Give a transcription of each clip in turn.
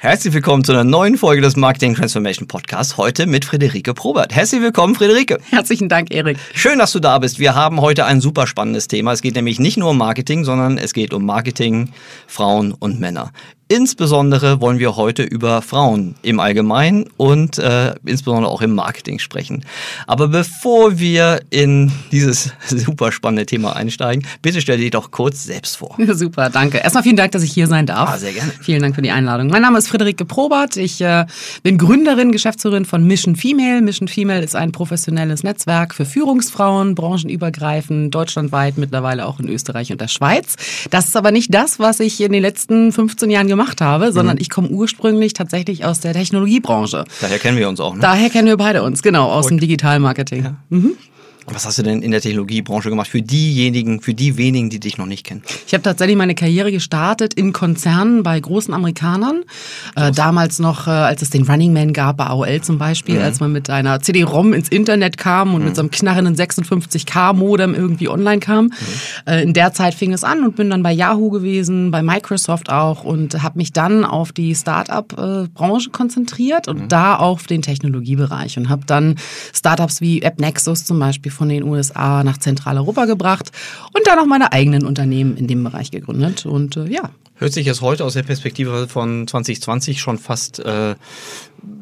Herzlich willkommen zu einer neuen Folge des Marketing Transformation Podcasts. Heute mit Friederike Probert. Herzlich willkommen, Friederike. Herzlichen Dank, Erik. Schön, dass du da bist. Wir haben heute ein super spannendes Thema. Es geht nämlich nicht nur um Marketing, sondern es geht um Marketing, Frauen und Männer. Insbesondere wollen wir heute über Frauen im Allgemeinen und äh, insbesondere auch im Marketing sprechen. Aber bevor wir in dieses super spannende Thema einsteigen, bitte stell dich doch kurz selbst vor. Super, danke. Erstmal vielen Dank, dass ich hier sein darf. Ah, sehr gerne. Vielen Dank für die Einladung. Mein Name ist Friederike Probert. Ich äh, bin Gründerin, Geschäftsführerin von Mission Female. Mission Female ist ein professionelles Netzwerk für Führungsfrauen, branchenübergreifend, deutschlandweit, mittlerweile auch in Österreich und der Schweiz. Das ist aber nicht das, was ich in den letzten 15 Jahren gemacht gemacht habe, sondern mhm. ich komme ursprünglich tatsächlich aus der Technologiebranche. Daher kennen wir uns auch, ne? Daher kennen wir beide uns, genau, aus Gut. dem Digitalmarketing. Ja. Mhm. Was hast du denn in der Technologiebranche gemacht für diejenigen, für die wenigen, die dich noch nicht kennen? Ich habe tatsächlich meine Karriere gestartet in Konzernen bei großen Amerikanern. Äh, damals noch, äh, als es den Running Man gab, bei AOL zum Beispiel, mhm. als man mit einer CD-ROM ins Internet kam und mhm. mit so einem knarrenden 56K-Modem irgendwie online kam. Mhm. Äh, in der Zeit fing es an und bin dann bei Yahoo gewesen, bei Microsoft auch und habe mich dann auf die Start-up-Branche konzentriert und mhm. da auf den Technologiebereich und habe dann Startups wie AppNexus zum Beispiel von den USA nach Zentraleuropa gebracht und dann auch meine eigenen Unternehmen in dem Bereich gegründet. Und äh, ja. Hört sich jetzt heute aus der Perspektive von 2020 schon fast äh,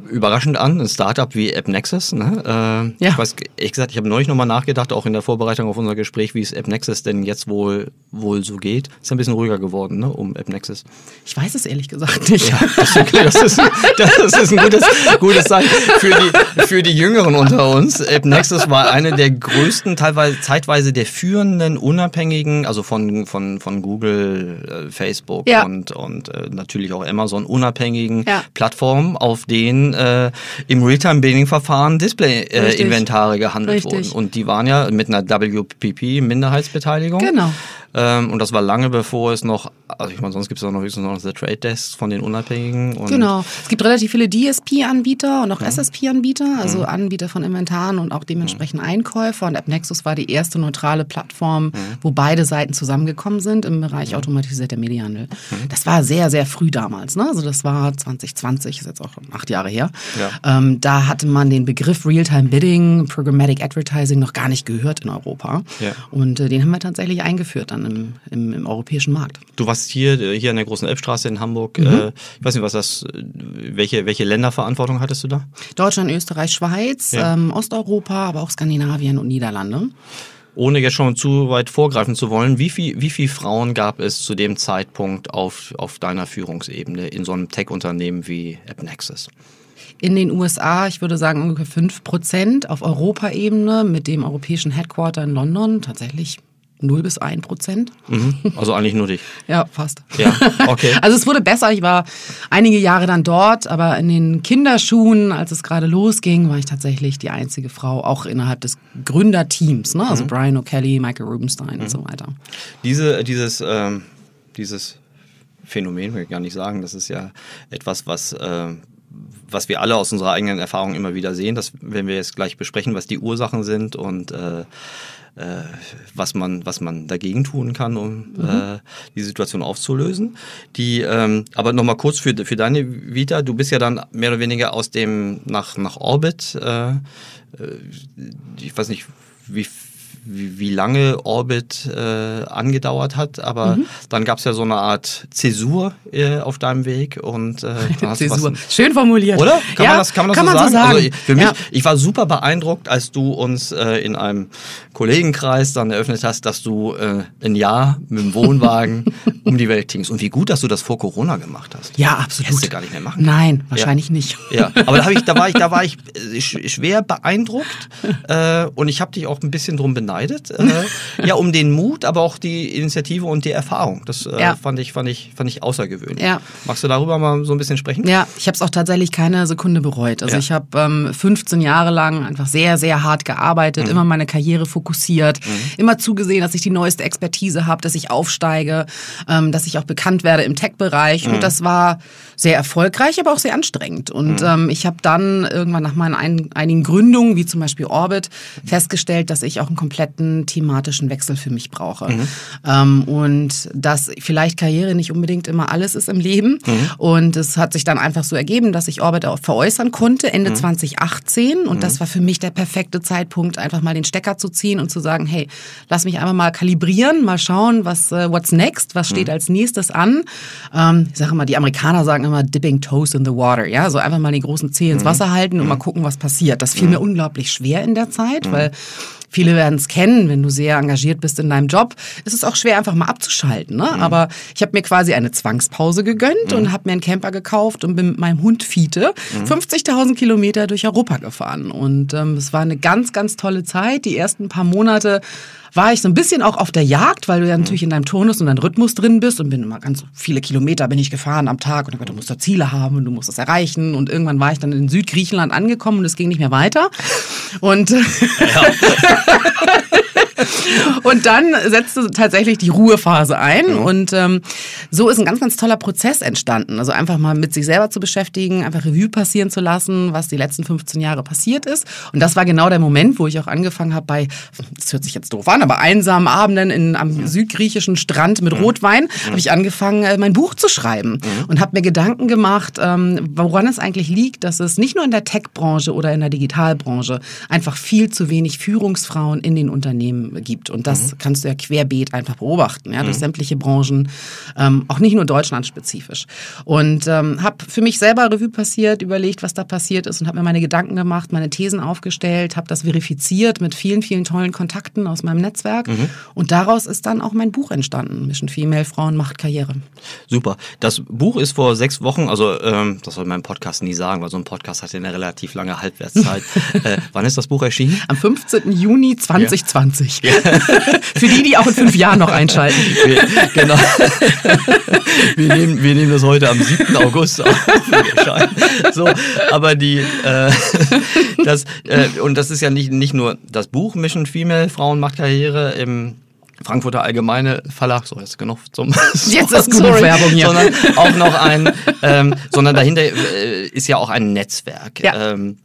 überraschend an, ein Startup wie AppNexus. Ne? Äh, ja. Ich weiß, ehrlich gesagt, ich habe neulich nochmal nachgedacht, auch in der Vorbereitung auf unser Gespräch, wie es AppNexus denn jetzt wohl, wohl so geht. Ist ein bisschen ruhiger geworden, ne, um AppNexus. Ich weiß es ehrlich gesagt nicht. Ja, das, ist, das, ist, das ist ein gutes, gutes Zeichen für die, für die Jüngeren unter uns. AppNexus war eine der größten, teilweise zeitweise der führenden, unabhängigen, also von, von, von Google, äh, Facebook ja. und, und äh, natürlich auch Amazon unabhängigen ja. Plattformen, auf denen äh, im Realtime-Bidding-Verfahren Display-Inventare äh, gehandelt Richtig. wurden. Und die waren ja mit einer WPP-Minderheitsbeteiligung. Genau. Ähm, und das war lange bevor es noch, also ich meine, sonst gibt es auch noch höchstens noch The Trade Desk von den Unabhängigen. genau. Es gibt relativ viele DSP-Anbieter und auch ja. SSP-Anbieter, also mhm. Anbieter von Inventaren und auch dementsprechend mhm. Einkäufer. Und AppNexus war die erste neutrale Plattform, mhm. wo beide Seiten zusammengekommen sind im Bereich automatisierter Medienhandel. Das war sehr, sehr früh damals. Ne? Also das war 2020, ist jetzt auch acht Jahre her. Ja. Ähm, da hatte man den Begriff Real-Time Bidding, Programmatic Advertising noch gar nicht gehört in Europa. Ja. Und äh, den haben wir tatsächlich eingeführt dann im, im, im, europäischen Markt. Du warst hier, äh, hier an der großen Elbstraße in Hamburg. Mhm. Äh, ich weiß nicht, was das, welche, welche Länderverantwortung hattest du da? Deutschland, Österreich, Schweiz, ja. ähm, Osteuropa, aber auch Skandinavien und Niederlande. Ohne jetzt schon zu weit vorgreifen zu wollen, wie viel, wie viele Frauen gab es zu dem Zeitpunkt auf, auf deiner Führungsebene in so einem Tech-Unternehmen wie AppNexus? In den USA, ich würde sagen ungefähr 5 Prozent, auf Europaebene mit dem europäischen Headquarter in London tatsächlich 0 bis 1 Prozent. Mhm. Also eigentlich nur dich. ja, fast. Ja, okay. Also es wurde besser. Ich war einige Jahre dann dort, aber in den Kinderschuhen, als es gerade losging, war ich tatsächlich die einzige Frau, auch innerhalb des Gründerteams. Ne? Also mhm. Brian O'Kelly, Michael Rubenstein mhm. und so weiter. Diese, dieses, ähm, dieses Phänomen, will ich gar nicht sagen, das ist ja etwas, was... Äh, was wir alle aus unserer eigenen Erfahrung immer wieder sehen, das werden wir jetzt gleich besprechen, was die Ursachen sind und äh, äh, was, man, was man dagegen tun kann, um mhm. äh, die Situation aufzulösen. Die, ähm, aber nochmal kurz für, für deine Vita, du bist ja dann mehr oder weniger aus dem nach, nach Orbit, äh, äh ich weiß nicht, wie wie, wie lange Orbit äh, angedauert hat, aber mhm. dann gab es ja so eine Art Zäsur äh, auf deinem Weg und äh, Zäsur. Was, Schön formuliert. Oder? Kann ja, man das, kann man das kann so, man sagen? so sagen? Also für mich, ja. ich war super beeindruckt, als du uns äh, in einem Kollegenkreis dann eröffnet hast, dass du äh, ein Jahr mit dem Wohnwagen um die Welt tingst. Und wie gut, dass du das vor Corona gemacht hast. Ja, absolut. Hättest du gar nicht mehr machen. Nein, wahrscheinlich ja. nicht. Ja, aber da, ich, da war ich, da war ich schwer beeindruckt äh, und ich habe dich auch ein bisschen drum beneidet beneidet. Äh, ja, um den Mut, aber auch die Initiative und die Erfahrung. Das äh, Ja. fand, ich, fand, ich, fand ich außergewöhnlich. Ja. Magst du darüber mal so ein bisschen sprechen? Ja, ich habe es auch tatsächlich keine Sekunde bereut. Also Ja. ich habe ähm, 15 Jahre lang einfach sehr, sehr hart gearbeitet, immer meine Karriere fokussiert, immer zugesehen, dass ich die neueste Expertise habe, dass ich aufsteige, ähm, dass ich auch bekannt werde im Tech-Bereich. Und das war sehr erfolgreich, aber auch sehr anstrengend. Und ähm, ich habe dann irgendwann nach meinen ein, einigen Gründungen, wie zum Beispiel Orbit, festgestellt, dass ich auch einen kompletten thematischen Wechsel für mich brauche. Ähm, und dass vielleicht Karriere nicht unbedingt immer alles ist im Leben. Und es hat sich dann einfach so ergeben, dass ich Orbit auch veräußern konnte Ende 2018. Und das war für mich der perfekte Zeitpunkt, einfach mal den Stecker zu ziehen und zu sagen, hey, lass mich einfach mal kalibrieren, mal schauen, was äh, what's next, was steht als nächstes an. Ähm, ich sage immer, die Amerikaner sagen immer dipping toes in the water, ja, so einfach mal die großen Zeh ins Wasser halten und mal gucken, was passiert. Das fiel mir unglaublich schwer in der Zeit, weil Viele werden es kennen, wenn du sehr engagiert bist in deinem Job, ist es auch schwer, einfach mal abzuschalten. Ne? Aber ich habe mir quasi eine Zwangspause gegönnt und habe mir einen Camper gekauft und bin mit meinem Hund Fiete 50.000 Kilometer durch Europa gefahren. Und ähm, es war eine ganz, ganz tolle Zeit. Die ersten paar Monate war ich so ein bisschen auch auf der Jagd, weil du ja natürlich in deinem Turnus und deinem Rhythmus drin bist und bin immer ganz viele Kilometer bin ich gefahren am Tag und gedacht, du musst da Ziele haben und du musst das erreichen und irgendwann war ich dann in Südgriechenland angekommen und es ging nicht mehr weiter. Und und dann setzte tatsächlich die Ruhephase ein und ähm, so ist ein ganz, ganz toller Prozess entstanden. Also einfach mal mit sich selber zu beschäftigen, einfach Revue passieren zu lassen, was die letzten 15 Jahre passiert ist. Und das war genau der Moment, wo ich auch angefangen habe bei, das hört sich jetzt doof an, aber einsamen Abenden in, am südgriechischen Strand mit Rotwein, habe ich angefangen, äh, mein Buch zu schreiben und habe mir Gedanken gemacht, ähm, woran es eigentlich liegt, dass es nicht nur in der Tech-Branche oder in der Digitalbranche einfach viel zu wenig Führungsfrauen in den Unternehmen gibt. Und das kannst du ja querbeet einfach beobachten, ja, durch sämtliche Branchen, ähm, auch nicht nur deutschlandspezifisch. Und ähm, habe für mich selber Revue passiert, überlegt, was da passiert ist und habe mir meine Gedanken gemacht, meine Thesen aufgestellt, habe das verifiziert mit vielen, vielen tollen Kontakten aus meinem Netzwerk. Und daraus ist dann auch mein Buch entstanden, Mission Female Frauen macht Karriere. Super. Das Buch ist vor sechs Wochen, also ähm, das soll man im Podcast nie sagen, weil so ein Podcast hat ja eine relativ lange Halbwertszeit. äh, wann ist das Buch erschienen? Am 15. Juni 2020. Für die, die auch in fünf Jahren noch einschalten. Wir, genau. wir, nehmen, wir nehmen das heute am 7. August auf. so, aber die, äh, das, äh, und das ist ja nicht, nicht nur das Buch Mission Female, Frauen macht Karriere im Frankfurter Allgemeine Verlag, so jetzt genug zum Jetzt ist genug Sorry. Werbung hier. sondern auch noch ein, ähm, sondern dahinter äh, ist ja auch ein Netzwerk. Ja. Ähm,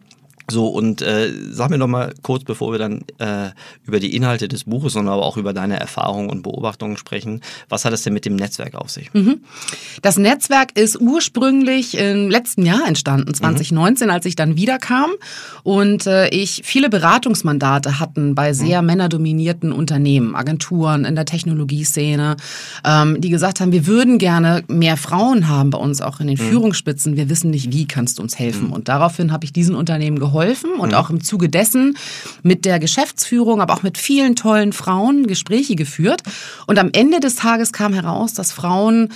so, und äh, sag mir doch mal kurz, bevor wir dann äh, über die Inhalte des Buches, sondern aber auch über deine Erfahrungen und Beobachtungen sprechen, was hat es denn mit dem Netzwerk auf sich? Das Netzwerk ist ursprünglich im letzten Jahr entstanden, 2019, als ich dann wiederkam und äh, ich viele Beratungsmandate hatten bei sehr männerdominierten Unternehmen, Agenturen in der Technologieszene, ähm, die gesagt haben, wir würden gerne mehr Frauen haben bei uns auch in den Führungsspitzen. Wir wissen nicht, wie kannst du uns helfen. Und daraufhin habe ich diesen Unternehmen geholfen und auch im Zuge dessen mit der Geschäftsführung, aber auch mit vielen tollen Frauen Gespräche geführt. Und am Ende des Tages kam heraus, dass Frauen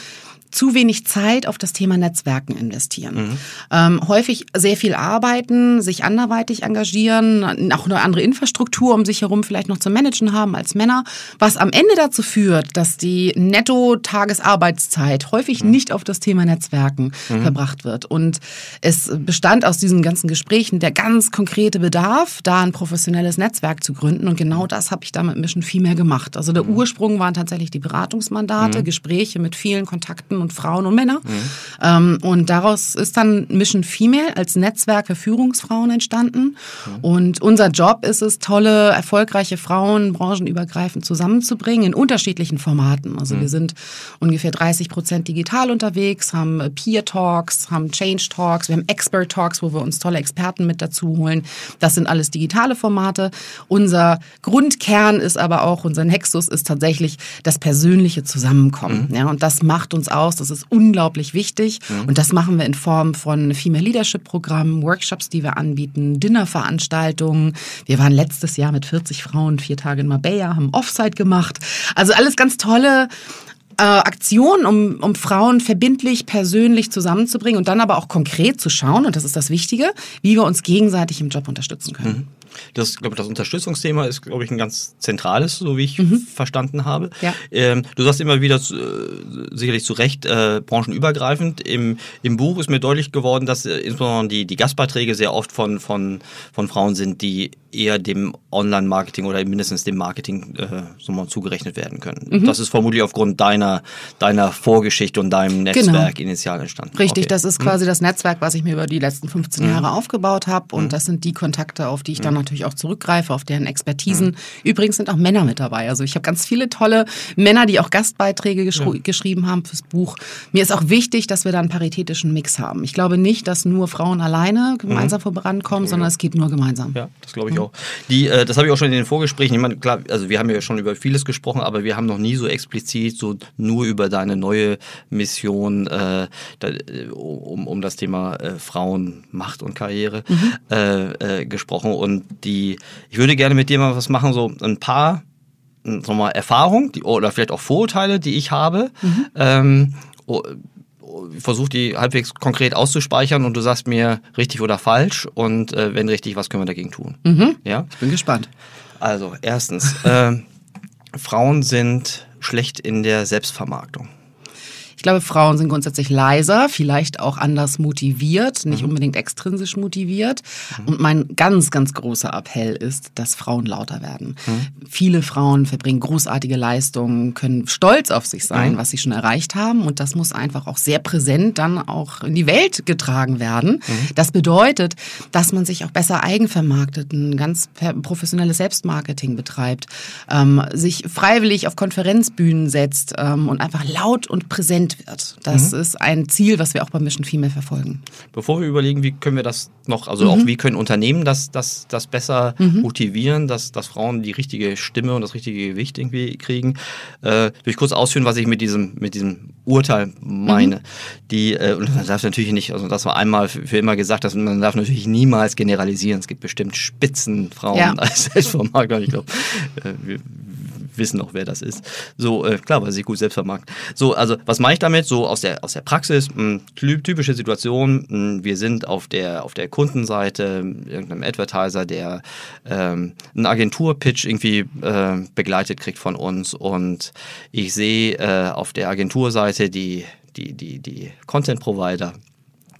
zu wenig Zeit auf das Thema Netzwerken investieren. Ähm, häufig sehr viel arbeiten, sich anderweitig engagieren, auch eine andere Infrastruktur um sich herum vielleicht noch zu managen haben als Männer, was am Ende dazu führt, dass die Netto-Tagesarbeitszeit häufig nicht auf das Thema Netzwerken verbracht wird. Und es bestand aus diesen ganzen Gesprächen der ganz konkrete Bedarf, da ein professionelles Netzwerk zu gründen. Und genau das habe ich da mit Mission Female gemacht. Also der Ursprung waren tatsächlich die Beratungsmandate, Gespräche mit vielen Kontakten und Frauen und Männern. Ähm, und daraus ist dann Mission Female als Netzwerk für Führungsfrauen entstanden. Und unser Job ist es, tolle, erfolgreiche Frauen branchenübergreifend zusammenzubringen in unterschiedlichen Formaten. Also wir sind ungefähr 30 Prozent digital unterwegs, haben Peer Talks, haben Change Talks, wir haben Expert Talks, wo wir uns tolle Experten mit dazu holen. Das sind alles digitale Formate. Unser Grundkern ist aber auch, unser Nexus ist tatsächlich das persönliche Zusammenkommen. Ja, und das macht uns aus. Das ist unglaublich wichtig. Und das machen wir in Form von Female Leadership Programmen, Workshops, die wir anbieten, Dinnerveranstaltungen. Wir waren letztes Jahr mit 40 Frauen vier Tage in Marbella, haben Offsite gemacht. Also alles ganz tolle äh, Aktionen, um, um Frauen verbindlich, persönlich zusammenzubringen und dann aber auch konkret zu schauen, und das ist das Wichtige, wie wir uns gegenseitig im Job unterstützen können. Das, glaube das Unterstützungsthema ist, glaube ich, ein ganz zentrales, so wie ich verstanden habe. Ja. Ähm, du sagst immer wieder, äh, sicherlich zu Recht, äh, branchenübergreifend. Im, Im Buch ist mir deutlich geworden, dass äh, insbesondere die, die Gastbeiträge sehr oft von, von, von Frauen sind, die eher dem Online-Marketing oder mindestens dem Marketing äh, so mal zugerechnet werden können. Das ist vermutlich aufgrund deiner, deiner Vorgeschichte und deinem Netzwerk initial entstanden. Richtig, Okay. das ist quasi das Netzwerk, was ich mir über die letzten 15 Jahre aufgebaut habe. Und das sind die Kontakte, auf die ich dann natürlich auch zurückgreife, auf deren Expertisen. Übrigens sind auch Männer mit dabei. Also ich habe ganz viele tolle Männer, die auch Gastbeiträge geschri geschrieben haben fürs Buch. Mir ist auch wichtig, dass wir da einen paritätischen Mix haben. Ich glaube nicht, dass nur Frauen alleine gemeinsam vorankommen, sondern es geht nur gemeinsam. Ja, das glaube ich auch. Die, äh, das habe ich auch schon in den Vorgesprächen. Ich meine, klar, also wir haben ja schon über vieles gesprochen, aber wir haben noch nie so explizit so nur über deine neue Mission äh, da, äh, um, um das Thema äh, Frauen, Macht und Karriere äh, äh, gesprochen. Und die, ich würde gerne mit dir mal was machen, so ein paar sagen wir mal, Erfahrungen die, oder vielleicht auch Vorurteile, die ich habe. Ähm, oh, ich versuche die halbwegs konkret auszuspeichern und du sagst mir richtig oder falsch und äh, wenn richtig, was können wir dagegen tun? Ja? Ich bin gespannt. Also, erstens, ähm, Frauen sind schlecht in der Selbstvermarktung. Ich glaube, Frauen sind grundsätzlich leiser, vielleicht auch anders motiviert, nicht unbedingt extrinsisch motiviert. Und mein ganz, ganz großer Appell ist, dass Frauen lauter werden. Viele Frauen verbringen großartige Leistungen, können stolz auf sich sein, was sie schon erreicht haben. Und das muss einfach auch sehr präsent dann auch in die Welt getragen werden. Das bedeutet, dass man sich auch besser eigenvermarktet, ein ganz professionelles Selbstmarketing betreibt, ähm, sich freiwillig auf Konferenzbühnen setzt ähm, und einfach laut und präsent wird. Das ist ein Ziel, was wir auch bei Mission Female verfolgen. Bevor wir überlegen, wie können wir das noch, also auch wie können Unternehmen das, das, das besser motivieren, dass, dass Frauen die richtige Stimme und das richtige Gewicht irgendwie kriegen, äh, will ich kurz ausführen, was ich mit diesem, mit diesem Urteil meine. Die, äh, man darf natürlich nicht, also das war einmal für, für immer gesagt, dass man darf natürlich niemals generalisieren. Es gibt bestimmt Spitzenfrauen Ja. als Selbstvermarkter. Ich glaube, äh, wir wissen auch, wer das ist. So, äh, klar, weil sie sich gut selbst vermarkten. So, also, was meine ich damit? So aus der, aus der Praxis, mh, ty- typische Situation, mh, wir sind auf der, auf der Kundenseite, irgendeinem Advertiser, der ähm, einen Agenturpitch irgendwie äh, begleitet kriegt von uns und ich sehe äh, auf der Agenturseite die, die, die, die Content-Provider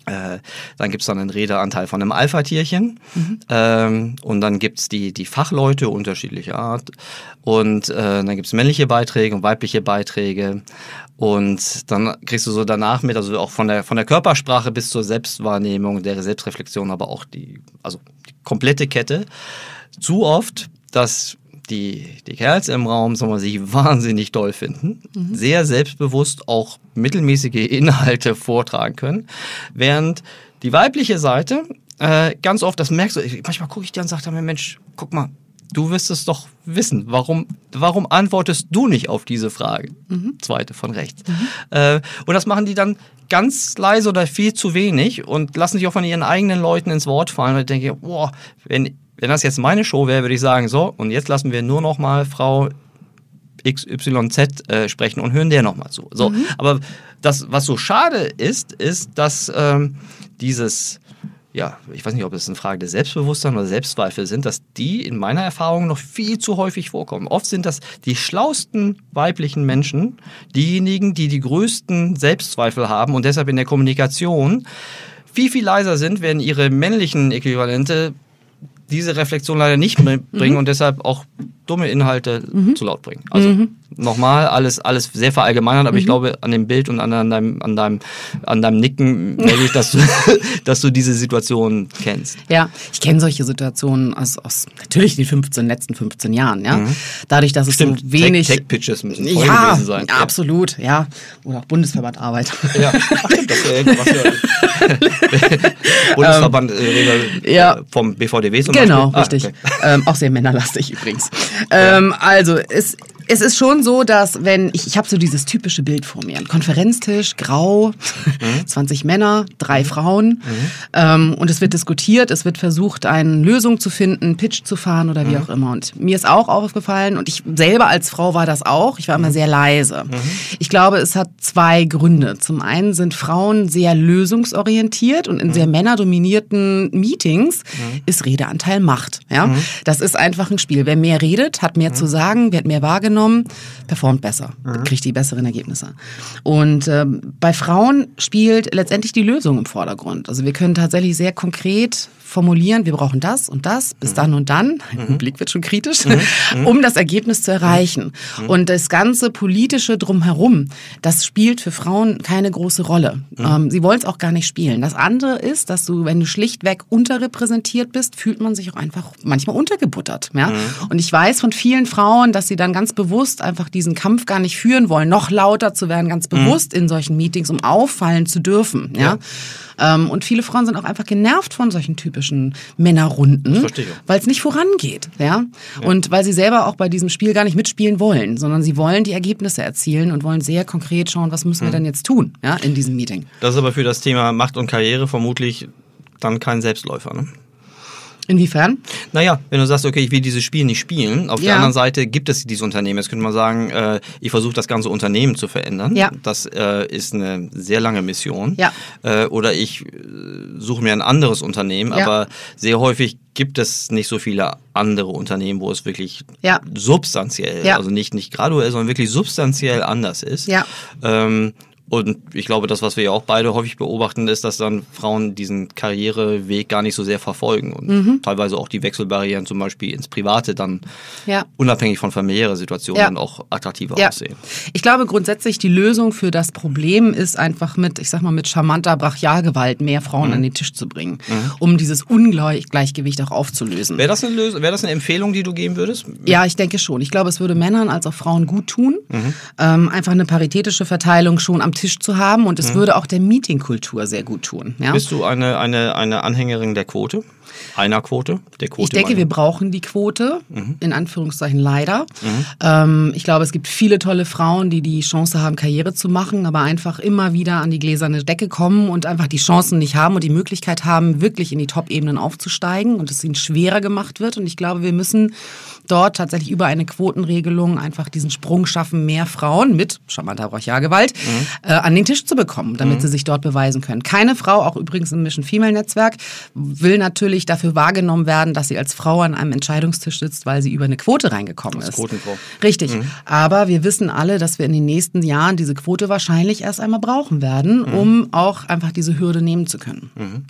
äh, dann gibt's dann einen Redeanteil von einem Alpha-Tierchen. Ähm, und dann gibt's die, die Fachleute unterschiedlicher Art. Und äh, dann gibt's männliche Beiträge und weibliche Beiträge. Und dann kriegst du so danach mit, also auch von der, von der Körpersprache bis zur Selbstwahrnehmung, der Selbstreflexion, aber auch die, also die komplette Kette. Zu oft, dass die, die Kerls im Raum, sagen wir, sich wahnsinnig doll finden, sehr selbstbewusst auch mittelmäßige Inhalte vortragen können, während die weibliche Seite äh, ganz oft, das merkst du, manchmal gucke ich dir und sage mir, Mensch, guck mal, du wirst es doch wissen. Warum, warum antwortest du nicht auf diese Frage? Zweite von rechts. Äh, und das machen die dann ganz leise oder viel zu wenig und lassen sich auch von ihren eigenen Leuten ins Wort fallen. Und ich denke, boah, wenn, wenn das jetzt meine Show wäre, würde ich sagen, so, und jetzt lassen wir nur noch mal Frau XYZ äh, sprechen und hören der nochmal zu. So, aber das, was so schade ist, ist, dass ähm, dieses, ja, ich weiß nicht, ob es eine Frage des Selbstbewusstseins oder Selbstzweifel sind, dass die in meiner Erfahrung noch viel zu häufig vorkommen. Oft sind das die schlausten weiblichen Menschen, diejenigen, die die größten Selbstzweifel haben und deshalb in der Kommunikation viel, viel leiser sind, während ihre männlichen Äquivalente diese Reflexion leider nicht bringen und deshalb auch dumme Inhalte zu laut bringen. Also nochmal, alles, alles sehr verallgemeinert, aber ich glaube, an dem Bild und an, an, deinem, an, deinem, an deinem Nicken merke ich, dass du, dass du diese Situation kennst. Ja, ich kenne solche Situationen aus, aus natürlich den 15, letzten 15 Jahren, ja. Dadurch, dass es Stimmt, so wenig. Tech- Tech-Pitches müssen voll ja, gewesen sein. Ja, absolut, ja. Oder auch Bundesverband Arbeit. Ja, Ach, das wäre irgendwas ja. Bundesverband äh, ja. vom BVDW zum Genau, Beispiel. Ah, richtig. okay. Ähm, auch sehr männerlastig übrigens. Ähm, also, es, es ist schon so, dass wenn ich, ich habe so dieses typische Bild vor mir, ein Konferenztisch, grau, mhm. 20 Männer, drei mhm. Frauen mhm. Ähm, und es wird diskutiert, es wird versucht, eine Lösung zu finden, Pitch zu fahren oder wie mhm. auch immer. Und mir ist auch aufgefallen und ich selber als Frau war das auch, ich war immer mhm. sehr leise. Mhm. Ich glaube, es hat zwei Gründe. Zum einen sind Frauen sehr lösungsorientiert und in sehr männerdominierten Meetings ist Redeanteil Macht. Ja, das ist einfach ein Spiel. Wer mehr redet, hat mehr zu sagen, wird mehr wahrgenommen wahrgenommen, performt besser, mhm. kriegt die besseren Ergebnisse. Und äh, bei Frauen spielt letztendlich die Lösung im Vordergrund. Also wir können tatsächlich sehr konkret formulieren, wir brauchen das und das bis mhm. dann und dann, mhm. Blick wird schon kritisch, mhm. mhm. um das Ergebnis zu erreichen. Mhm. Und das ganze politische drumherum, das spielt für Frauen keine große Rolle. Mhm. Ähm, sie wollen es auch gar nicht spielen. Das andere ist, dass du, wenn du schlichtweg unterrepräsentiert bist, fühlt man sich auch einfach manchmal untergebuttert. Ja? Und ich weiß von vielen Frauen, dass sie dann ganz bewusst einfach diesen Kampf gar nicht führen wollen, noch lauter zu werden, ganz bewusst in solchen Meetings, um auffallen zu dürfen. Ja? ja. Ähm, und viele Frauen sind auch einfach genervt von solchen typischen Männerrunden, weil es nicht vorangeht. Ja? ja? Und weil sie selber auch bei diesem Spiel gar nicht mitspielen wollen, sondern sie wollen die Ergebnisse erzielen und wollen sehr konkret schauen, was müssen wir mhm. denn jetzt tun ja, in diesem Meeting. Das ist aber für das Thema Macht und Karriere vermutlich dann kein Selbstläufer. Ne? Inwiefern? Naja, wenn du sagst, okay, ich will dieses Spiel nicht spielen, auf ja. der anderen Seite gibt es dieses Unternehmen. Jetzt könnte man sagen, äh, ich versuche das ganze Unternehmen zu verändern. Ja. Das äh, ist eine sehr lange Mission. Ja. Äh, oder ich äh, suche mir ein anderes Unternehmen, ja. aber sehr häufig gibt es nicht so viele andere Unternehmen, wo es wirklich ja. substanziell, also nicht, nicht graduell, sondern wirklich substanziell anders ist. Ja. Ähm, und ich glaube, das, was wir ja auch beide häufig beobachten, ist, dass dann Frauen diesen Karriereweg gar nicht so sehr verfolgen und mhm. teilweise auch die Wechselbarrieren zum Beispiel ins Private dann ja. unabhängig von familiärer Situation ja. dann auch attraktiver ja. aussehen. Ich glaube grundsätzlich, die Lösung für das Problem ist einfach mit, ich sag mal, mit charmanter Brachialgewalt mehr Frauen mhm. an den Tisch zu bringen, mhm. um dieses Ungleichgewicht auch aufzulösen. Wäre das, eine Wäre das eine Empfehlung, die du geben würdest? Ja, ich denke schon. Ich glaube, es würde Männern als auch Frauen gut tun, mhm. ähm, einfach eine paritätische Verteilung schon am Tisch zu haben und es mhm. würde auch der Meetingkultur sehr gut tun. Ja? Bist du eine, eine, eine Anhängerin der Quote? Einer Quote? Der Quote ich denke, meine. wir brauchen die Quote, mhm. in Anführungszeichen leider. Mhm. Ähm, ich glaube, es gibt viele tolle Frauen, die die Chance haben, Karriere zu machen, aber einfach immer wieder an die gläserne Decke kommen und einfach die Chancen nicht haben und die Möglichkeit haben, wirklich in die Top-Ebenen aufzusteigen und es ihnen schwerer gemacht wird. Und ich glaube, wir müssen dort tatsächlich über eine Quotenregelung einfach diesen Sprung schaffen, mehr Frauen mit charmanter Brachialgewalt mhm. äh, an den Tisch zu bekommen, damit mhm. sie sich dort beweisen können. Keine Frau, auch übrigens im Mission Female Netzwerk, will natürlich dafür wahrgenommen werden, dass sie als Frau an einem Entscheidungstisch sitzt, weil sie über eine Quote reingekommen ist. Quotenfrau. Richtig. Mhm. Aber wir wissen alle, dass wir in den nächsten Jahren diese Quote wahrscheinlich erst einmal brauchen werden, mhm. um auch einfach diese Hürde nehmen zu können. Mhm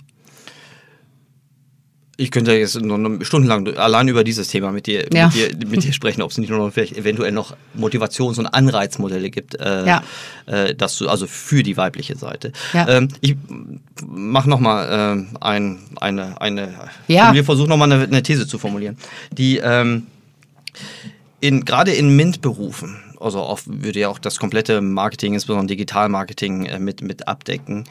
ich könnte jetzt noch stundenlang allein über dieses Thema mit dir, ja. mit dir, mit dir sprechen, ob es nicht nur noch vielleicht eventuell noch Motivations- und Anreizmodelle gibt, äh, ja. äh, dass du, also für die weibliche Seite. Ja. Ähm, ich mache nochmal äh, ein, eine, eine ja. wir versuchen nochmal eine, eine These zu formulieren. Die ähm, in, gerade in MINT-Berufen, also auch, würde ja auch das komplette Marketing, insbesondere Digitalmarketing äh, mit, mit abdecken,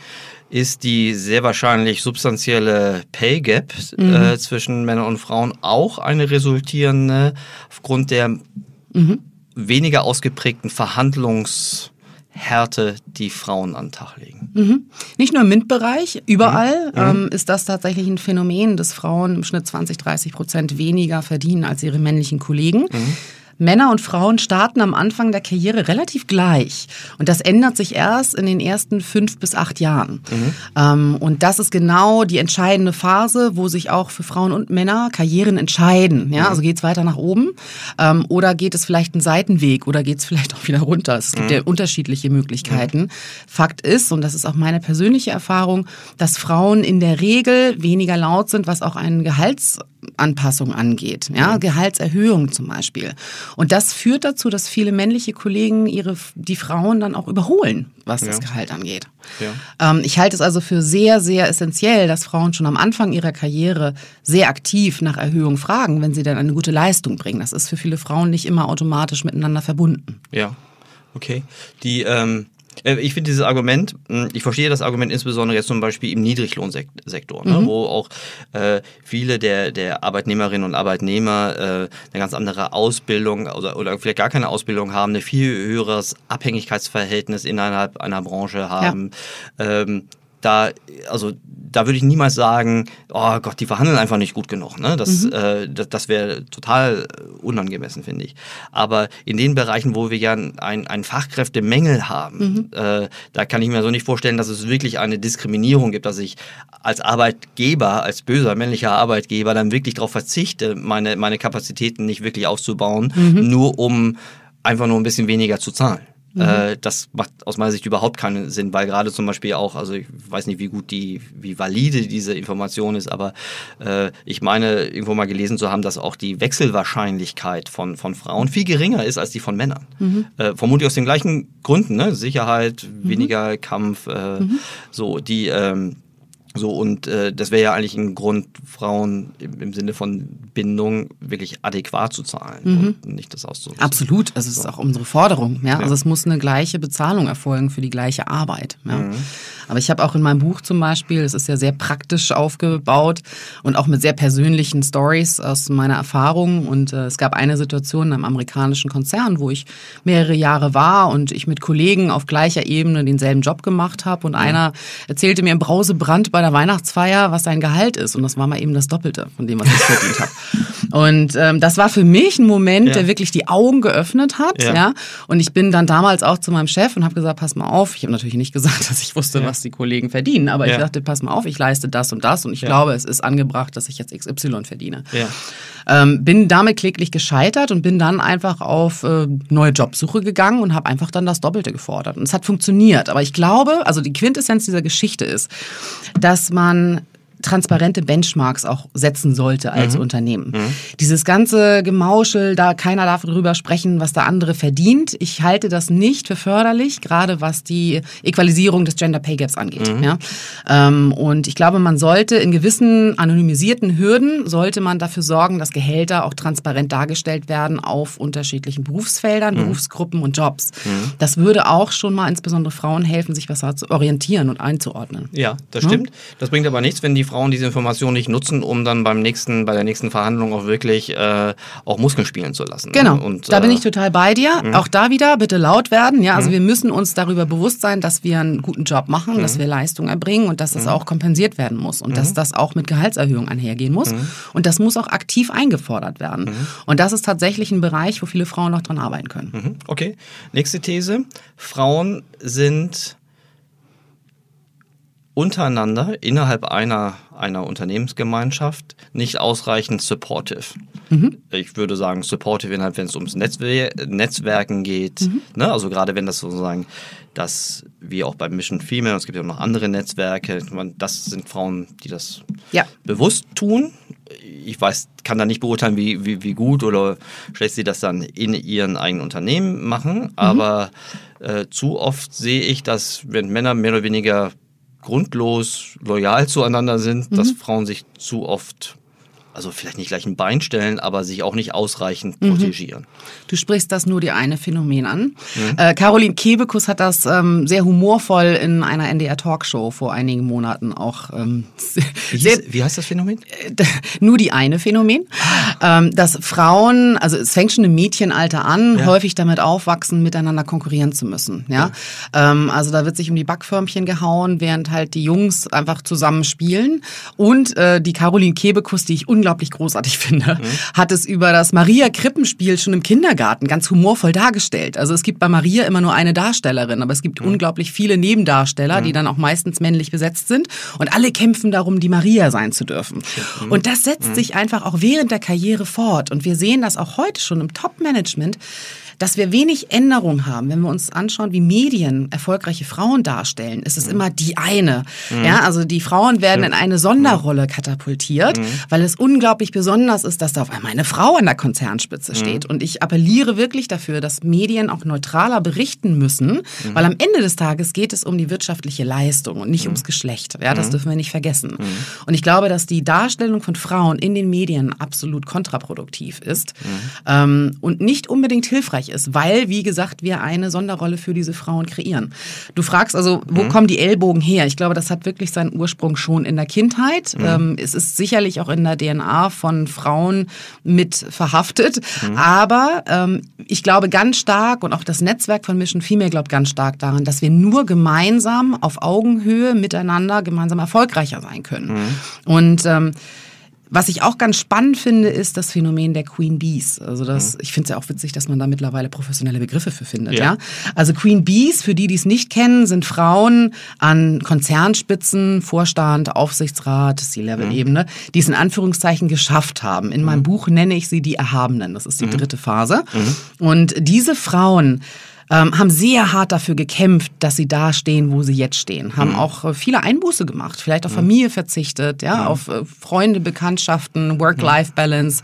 ist die sehr wahrscheinlich substanzielle Pay Gap mhm. äh, zwischen Männern und Frauen auch eine resultierende aufgrund der mhm. weniger ausgeprägten Verhandlungshärte, die Frauen an den Tag legen. Mhm. Nicht nur im MINT-Bereich, überall mhm. ähm, ist das tatsächlich ein Phänomen, dass Frauen im Schnitt 20, 30 Prozent weniger verdienen als ihre männlichen Kollegen. Mhm. Männer und Frauen starten am Anfang der Karriere relativ gleich. Und das ändert sich erst in den ersten fünf bis acht Jahren. Mhm. Ähm, und das ist genau die entscheidende Phase, wo sich auch für Frauen und Männer Karrieren entscheiden. Ja, mhm. also geht es weiter nach oben ähm, oder geht es vielleicht einen Seitenweg oder geht es vielleicht auch wieder runter. Es gibt mhm. ja unterschiedliche Möglichkeiten. Fakt ist, und das ist auch meine persönliche Erfahrung, dass Frauen in der Regel weniger laut sind, was auch einen Gehaltsanpassung angeht. Ja. Gehaltserhöhung zum Beispiel. Und das führt dazu, dass viele männliche Kollegen ihre, die Frauen dann auch überholen, was ja. das Gehalt angeht. Ja. Ähm, ich halte es also für sehr, sehr essentiell, dass Frauen schon am Anfang ihrer Karriere sehr aktiv nach Erhöhung fragen, wenn sie dann eine gute Leistung bringen. Das ist für viele Frauen nicht immer automatisch miteinander verbunden. Ja, okay. Die, ähm Äh, ich finde dieses Argument, hm, ich verstehe das Argument insbesondere jetzt zum Beispiel im Niedriglohnsektor, ne, Mhm. wo auch äh, viele der, der Arbeitnehmerinnen und Arbeitnehmer äh, eine ganz andere Ausbildung oder, oder vielleicht gar keine Ausbildung haben, ein viel höheres Abhängigkeitsverhältnis innerhalb einer Branche haben. Ähm, da, also da würde ich niemals sagen, oh Gott, die verhandeln einfach nicht gut genug. Ne? Das, äh, das, das wäre total unangemessen, finde ich. Aber in den Bereichen, wo wir ja ein, ein Fachkräftemängel haben, äh, da kann ich mir so nicht vorstellen, dass es wirklich eine Diskriminierung gibt, dass ich als Arbeitgeber, als böser männlicher Arbeitgeber dann wirklich darauf verzichte, meine, meine Kapazitäten nicht wirklich aufzubauen, nur um einfach nur ein bisschen weniger zu zahlen. Äh, das macht aus meiner Sicht überhaupt keinen Sinn, weil gerade zum Beispiel auch, also ich weiß nicht, wie gut die, wie valide diese Information ist, aber äh, ich meine, irgendwo mal gelesen zu haben, dass auch die Wechselwahrscheinlichkeit von, von Frauen viel geringer ist als die von Männern. Äh, vermutlich aus den gleichen Gründen, ne? Sicherheit, weniger Kampf, äh, so die ähm, so, und äh, das wäre ja eigentlich ein Grund, Frauen im, im Sinne von Bindung wirklich adäquat zu zahlen und nicht das auszunutzen. Absolut, also es ist auch unsere Forderung. Ja? Also es muss eine gleiche Bezahlung erfolgen für die gleiche Arbeit. Ja? Aber ich habe auch in meinem Buch zum Beispiel, es ist ja sehr praktisch aufgebaut und auch mit sehr persönlichen Stories aus meiner Erfahrung. Und äh, es gab eine Situation in einem amerikanischen Konzern, wo ich mehrere Jahre war und ich mit Kollegen auf gleicher Ebene denselben Job gemacht habe. Und einer erzählte mir im Brausebrand bei der Weihnachtsfeier, was sein Gehalt ist. Und das war mal eben das Doppelte von dem, was ich verdient habe. Und ähm, das war für mich ein Moment, Ja. der wirklich die Augen geöffnet hat. Ja. Ja. Und ich bin dann damals auch zu meinem Chef und habe gesagt, pass mal auf. Ich habe natürlich nicht gesagt, dass ich wusste, was die Kollegen verdienen, aber Ja. ich dachte, pass mal auf, ich leiste das und das und ich glaube, es ist angebracht, dass ich jetzt XY verdiene. Ja. Ähm, bin damit kläglich gescheitert und bin dann einfach auf äh, neue Jobsuche gegangen und habe einfach dann das Doppelte gefordert. Und es hat funktioniert. Aber ich glaube, also die Quintessenz dieser Geschichte ist, dass man transparente Benchmarks auch setzen sollte als Unternehmen. Dieses ganze Gemauschel, da keiner darf darüber sprechen, was der andere verdient. Ich halte das nicht für förderlich, gerade was die Equalisierung des Gender Pay Gaps angeht. Ja? Ähm, und ich glaube, man sollte in gewissen anonymisierten Hürden, sollte man dafür sorgen, dass Gehälter auch transparent dargestellt werden auf unterschiedlichen Berufsfeldern, Berufsgruppen und Jobs. Das würde auch schon mal insbesondere Frauen helfen, sich besser zu orientieren und einzuordnen. Ja, das Ne? stimmt. Das bringt aber nichts, wenn die Frauen diese Information nicht nutzen, um dann beim nächsten, bei der nächsten Verhandlung auch wirklich äh, auch Muskeln spielen zu lassen. ne? Genau, Und, da bin äh, ich total bei dir. Auch da wieder bitte laut werden. Ja, also wir müssen uns darüber bewusst sein, dass wir einen guten Job machen, dass wir Leistung erbringen und dass das auch kompensiert werden muss und dass das auch mit Gehaltserhöhung einhergehen muss. Und das muss auch aktiv eingefordert werden. Und das ist tatsächlich ein Bereich, wo viele Frauen noch dran arbeiten können. Mhm, Okay. Nächste These. Frauen sind untereinander innerhalb einer, einer Unternehmensgemeinschaft nicht ausreichend supportive. Ich würde sagen, supportive innerhalb, wenn es ums Netzwer Netzwerken geht. Ne? Also gerade wenn das sozusagen das, wie auch bei Mission Female, es gibt ja auch noch andere Netzwerke, das sind Frauen, die das Ja. bewusst tun. Ich weiß, kann da nicht beurteilen, wie, wie, wie gut oder schlecht sie das dann in ihren eigenen Unternehmen machen. Aber äh, zu oft sehe ich, dass wenn Männer mehr oder weniger grundlos loyal zueinander sind, dass Frauen sich zu oft, also vielleicht nicht gleich ein Bein stellen, aber sich auch nicht ausreichend protegieren. Du sprichst das nur die eine Phänomen an. Äh, Caroline Kebekus hat das ähm, sehr humorvoll in einer NDR-Talkshow vor einigen Monaten auch ähm, Wie, sehr, hieß, wie heißt das Phänomen? nur die eine Phänomen, ähm, dass Frauen, also es fängt schon im Mädchenalter an, Ja. häufig damit aufwachsen, miteinander konkurrieren zu müssen. Ja, Ähm, also da wird sich um die Backförmchen gehauen, während halt die Jungs einfach zusammen spielen. Und äh, die Caroline Kebekus, die ich unglaublich großartig finde, hat es über das Maria-Krippenspiel schon im Kindergarten ganz humorvoll dargestellt. Also es gibt bei Maria immer nur eine Darstellerin, aber es gibt unglaublich viele Nebendarsteller, die dann auch meistens männlich besetzt sind. Und alle kämpfen darum, die Maria sein zu dürfen. Und das setzt sich einfach auch während der Karriere fort. Und wir sehen das auch heute schon im Top-Management, dass wir wenig Änderung haben. Wenn wir uns anschauen, wie Medien erfolgreiche Frauen darstellen, ist es immer die eine. Ja, also die Frauen werden in eine Sonderrolle katapultiert, weil es unglaublich besonders ist, dass da auf einmal eine Frau an der Konzernspitze steht. Und ich appelliere wirklich dafür, dass Medien auch neutraler berichten müssen, weil am Ende des Tages geht es um die wirtschaftliche Leistung und nicht ums Geschlecht. Ja, das dürfen wir nicht vergessen. Und ich glaube, dass die Darstellung von Frauen in den Medien absolut kontraproduktiv ist ähm, und nicht unbedingt hilfreich erfolgreich ist, weil, wie gesagt, wir eine Sonderrolle für diese Frauen kreieren. Du fragst also, wo mhm. kommen die Ellbogen her? Ich glaube, das hat wirklich seinen Ursprung schon in der Kindheit. Mhm. Ähm, es ist sicherlich auch in der DNA von Frauen mit verhaftet. Mhm. Aber ähm, ich glaube ganz stark und auch das Netzwerk von Mission Female glaubt ganz stark daran, dass wir nur gemeinsam auf Augenhöhe miteinander gemeinsam erfolgreicher sein können. Mhm. Und ähm, was ich auch ganz spannend finde, ist das Phänomen der Queen Bees. Also das, mhm. ich finde es ja auch witzig, dass man da mittlerweile professionelle Begriffe für findet. Ja. ja? Also Queen Bees, für die, die es nicht kennen, sind Frauen an Konzernspitzen, Vorstand, Aufsichtsrat, C-Level-Ebene, mhm. die es in Anführungszeichen geschafft haben. In mhm. meinem Buch nenne ich sie die Erhabenen. Das ist die mhm. dritte Phase. Mhm. Und diese Frauen ähm, haben sehr hart dafür gekämpft, dass sie da stehen, wo sie jetzt stehen. Haben mhm. auch äh, viele Einbuße gemacht, vielleicht auf mhm. Familie verzichtet, ja, mhm. auf äh, Freunde, Bekanntschaften, Work-Life-Balance,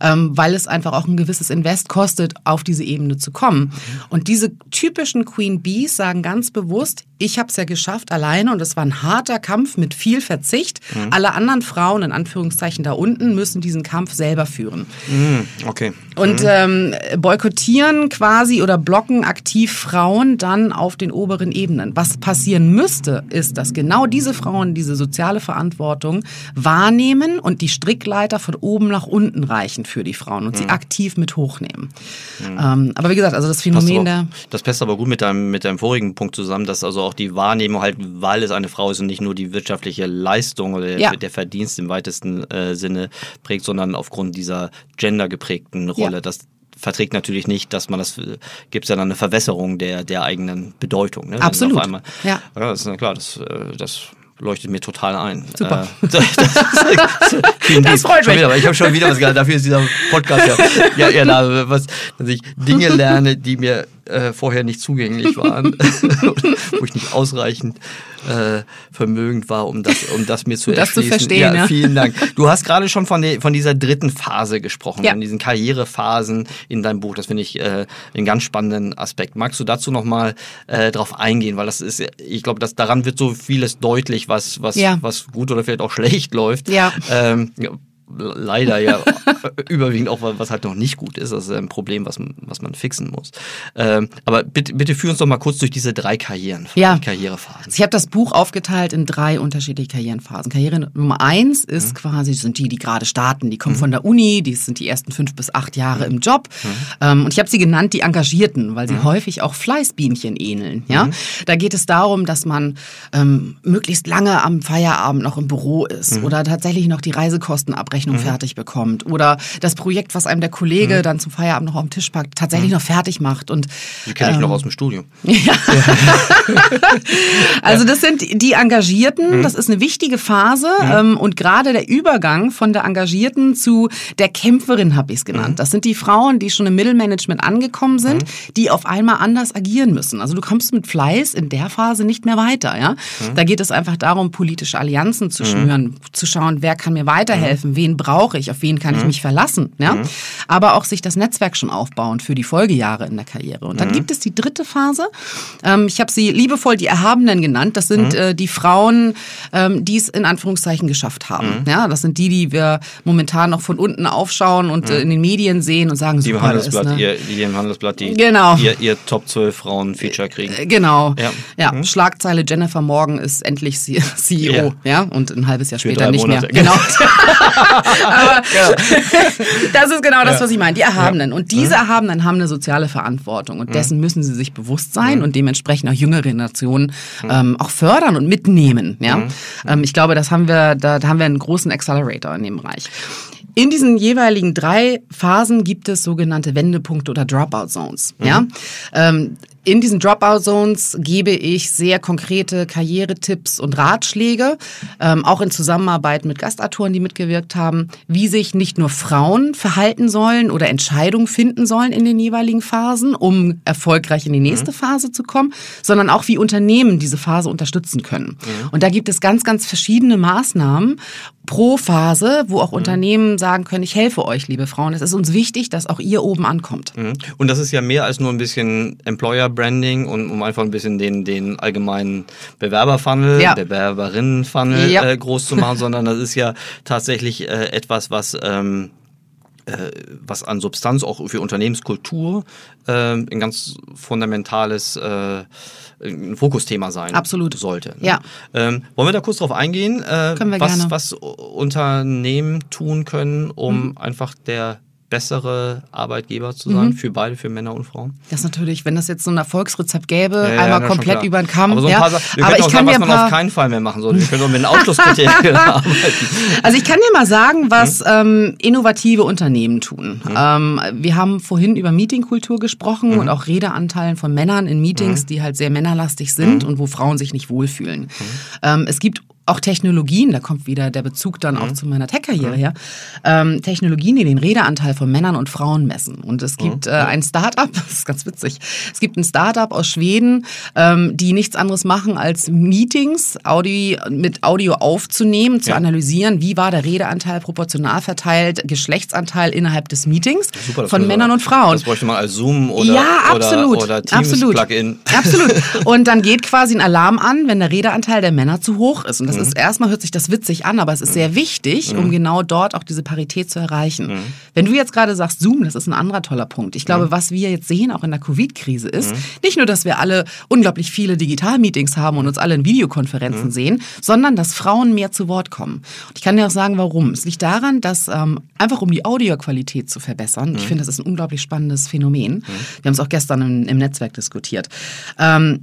ähm, weil es einfach auch ein gewisses Invest kostet, auf diese Ebene zu kommen. Mhm. Und diese typischen Queen Bees sagen ganz bewusst, ich habe es ja geschafft alleine und es war ein harter Kampf mit viel Verzicht. Mhm. Alle anderen Frauen, in Anführungszeichen da unten, müssen diesen Kampf selber führen. Mhm. Okay. Und ähm, boykottieren quasi oder blocken aktiv Frauen dann auf den oberen Ebenen. Was passieren müsste, ist, dass genau diese Frauen diese soziale Verantwortung wahrnehmen und die Strickleiter von oben nach unten reichen für die Frauen und mhm. sie aktiv mit hochnehmen. Mhm. Ähm, aber wie gesagt, also das Phänomen aber, der. Das passt aber gut mit deinem, mit deinem vorigen Punkt zusammen, dass also auch die Wahrnehmung halt, weil es eine Frau ist und nicht nur die wirtschaftliche Leistung oder ja. der Verdienst im weitesten äh, Sinne prägt, sondern aufgrund dieser gendergeprägten Rolle, ja. dass verträgt natürlich nicht, dass man das gibt es ja dann eine Verwässerung der, der eigenen Bedeutung. Ne? Absolut. Einmal, ja. ja, das ist na klar, das, äh, das leuchtet mir total ein. Super. Äh, das, das, das, das freut mich. Wieder, ich habe schon wieder was gelernt. Dafür ist dieser Podcast ja, ja, ja was, dass ich Dinge lerne, die mir äh, vorher nicht zugänglich waren, wo ich nicht ausreichend äh, vermögend war, um das, um das mir zu das erschließen. Zu verstehen, ja, ja, vielen Dank. Du hast gerade schon von, de, von dieser dritten Phase gesprochen, ja. von diesen Karrierephasen in deinem Buch. Das finde ich äh, einen ganz spannenden Aspekt. Magst du dazu nochmal äh, drauf eingehen? Weil das ist, ich glaube, dass daran wird so vieles deutlich, was, was, ja. was gut oder vielleicht auch schlecht läuft. Ja. Ähm, leider ja überwiegend auch, was halt noch nicht gut ist. Das ist ein Problem, was, was man fixen muss. Ähm, aber bitte, bitte führ uns doch mal kurz durch diese drei Karrieren, ja. Karrierephasen. Also ich habe das Buch aufgeteilt in drei unterschiedliche Karrierenphasen. Karriere Nummer eins ist mhm. quasi, sind die, die gerade starten. Die kommen mhm. von der Uni, die sind die ersten fünf bis acht Jahre mhm. im Job. Mhm. Ähm, und ich habe sie genannt die Engagierten, weil sie mhm. häufig auch Fleißbienchen ähneln. Ja? Mhm. Da geht es darum, dass man ähm, möglichst lange am Feierabend noch im Büro ist oder tatsächlich noch die Reisekosten abrechnet Abrechnung mhm. fertig bekommt oder das Projekt, was einem der Kollege mhm. dann zum Feierabend noch auf den Tisch packt, tatsächlich mhm. noch fertig macht. Und, die kenne ich ähm, noch aus dem Studium. Ja. also das sind die Engagierten, mhm. das ist eine wichtige Phase mhm. ähm, und gerade der Übergang von der Engagierten zu der Kämpferin habe ich es genannt. Mhm. Das sind die Frauen, die schon im Mittelmanagement angekommen sind, die auf einmal anders agieren müssen. Also du kommst mit Fleiß in der Phase nicht mehr weiter. Ja? Da geht es einfach darum, politische Allianzen zu schnüren, zu schauen, wer kann mir weiterhelfen, wen wen brauche ich, auf wen kann ich mhm. mich verlassen. Ja? Mhm. Aber auch sich das Netzwerk schon aufbauen für die Folgejahre in der Karriere. Und dann mhm. gibt es die dritte Phase. Ähm, ich habe sie liebevoll die Erhabenen genannt. Das sind mhm. äh, die Frauen, ähm, die es in Anführungszeichen geschafft haben. Mhm. Ja, das sind die, die wir momentan noch von unten aufschauen und äh, in den Medien sehen und sagen, die im Handelsblatt, ist, ne? ihr, die im Handelsblatt die, genau. ihr, ihr Top 12 Frauen Feature kriegen. Äh, genau. Ja, ja. Mhm. Schlagzeile Jennifer Morgan ist endlich CEO. Ja. ja, und ein halbes Jahr später nicht Monate. mehr. Genau. Aber das ist genau das, was ich meine. Die Erhabenen. Und diese Erhabenen haben eine soziale Verantwortung. Und dessen müssen sie sich bewusst sein und dementsprechend auch jüngere Nationen ähm, auch fördern und mitnehmen. Ja? Ähm, ich glaube, das haben wir, da, da haben wir einen großen Accelerator in dem Bereich. In diesen jeweiligen drei Phasen gibt es sogenannte Wendepunkte oder Dropout Zones. Mhm. Ja, ähm, in diesen Dropout-Zones gebe ich sehr konkrete Karrieretipps und Ratschläge, ähm, auch in Zusammenarbeit mit Gastautoren, die mitgewirkt haben, wie sich nicht nur Frauen verhalten sollen oder Entscheidungen finden sollen in den jeweiligen Phasen, um erfolgreich in die nächste mhm. Phase zu kommen, sondern auch wie Unternehmen diese Phase unterstützen können. Mhm. Und da gibt es ganz, ganz verschiedene Maßnahmen pro Phase, wo auch mhm. Unternehmen sagen können, ich helfe euch, liebe Frauen. Es ist uns wichtig, dass auch ihr oben ankommt. Mhm. Und das ist ja mehr als nur ein bisschen Employer Branding und um einfach ein bisschen den, den allgemeinen Bewerberfunnel, ja. Bewerberinnenfunnel ja. äh, groß zu machen, sondern das ist ja tatsächlich äh, etwas, was ähm, äh, was an Substanz auch für Unternehmenskultur äh, ein ganz fundamentales äh, ein Fokusthema sein Absolut. sollte. Ne? Ja. Ähm, wollen wir da kurz drauf eingehen, äh, Können wir was, gerne. was Unternehmen tun können, um Mhm. einfach der bessere Arbeitgeber zu Mhm. sein, für beide, für Männer und Frauen? Das ist natürlich, wenn das jetzt so ein Erfolgsrezept gäbe, Ja, ja, einmal schon komplett über den Kamm. Aber so ein ja. paar Sachen, wir Aber ich auch kann sagen, dir was ein man paar, auf keinen Fall mehr machen sollte. Wir können auch mit den Ausschlusskriterien arbeiten. Also ich kann dir mal sagen, was Mhm. ähm, innovative Unternehmen tun. Ähm, wir haben vorhin über Meetingkultur gesprochen Mhm. und auch Redeanteilen von Männern in Meetings, die halt sehr männerlastig Mhm. sind und wo Frauen sich nicht wohlfühlen. Ähm, es gibt auch Technologien, da kommt wieder der Bezug dann Mhm. auch zu meiner Tech-Karriere her, ähm, Technologien, die den Redeanteil von Männern und Frauen messen. Und es Mhm. gibt äh, ein Start-up, das ist ganz witzig, es gibt ein Start-up aus Schweden, ähm, die nichts anderes machen als Meetings Audi, mit Audio aufzunehmen, zu Ja. analysieren, wie war der Redeanteil proportional verteilt, Geschlechtsanteil innerhalb des Meetings Super, von Männern und Frauen. Das bräuchte man als Zoom oder, ja, absolut. oder, oder absolut. Teams-Plugin. Absolut. Und dann geht quasi ein Alarm an, wenn der Redeanteil der Männer zu hoch ist. Und Mhm. das ist erstmal hört sich das witzig an, aber es ist sehr wichtig, um genau dort auch diese Parität zu erreichen. Mhm. Wenn du jetzt gerade sagst, Zoom, das ist ein anderer toller Punkt. Ich Mhm. glaube, was wir jetzt sehen, auch in der Covid-Krise, ist nicht nur, dass wir alle unglaublich viele Digital-Meetings haben und uns alle in Videokonferenzen Mhm. sehen, sondern dass Frauen mehr zu Wort kommen. Und ich kann dir auch sagen, warum. Es liegt daran, dass ähm, einfach um die Audioqualität zu verbessern, Mhm. ich finde, das ist ein unglaublich spannendes Phänomen. Wir haben es auch gestern im, im Netzwerk diskutiert. Ähm,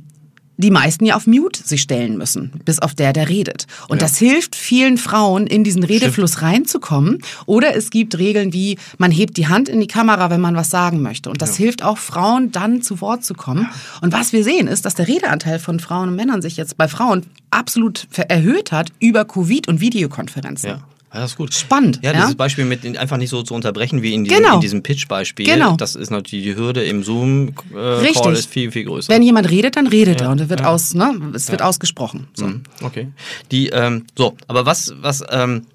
die meisten ja auf Mute sich stellen müssen, bis auf der, der redet. Und das hilft vielen Frauen, in diesen Redefluss reinzukommen. Oder es gibt Regeln wie, man hebt die Hand in die Kamera, wenn man was sagen möchte. Und das hilft auch Frauen, dann zu Wort zu kommen. Und was wir sehen, ist, dass der Redeanteil von Frauen und Männern sich jetzt bei Frauen absolut erhöht hat über Covid und Videokonferenzen. Ja. Ja, das ist gut. Spannend, Ja, ja? dieses Beispiel mit einfach nicht so zu unterbrechen wie in diesem, Genau. in diesem Pitch-Beispiel. Genau. Das ist natürlich die Hürde im Zoom-Call Richtig. ist viel, viel größer. Wenn jemand redet, dann redet er und er wird aus, ne, es wird ausgesprochen. So. Mhm, Okay. Die, ähm, so, aber was, was, ähm,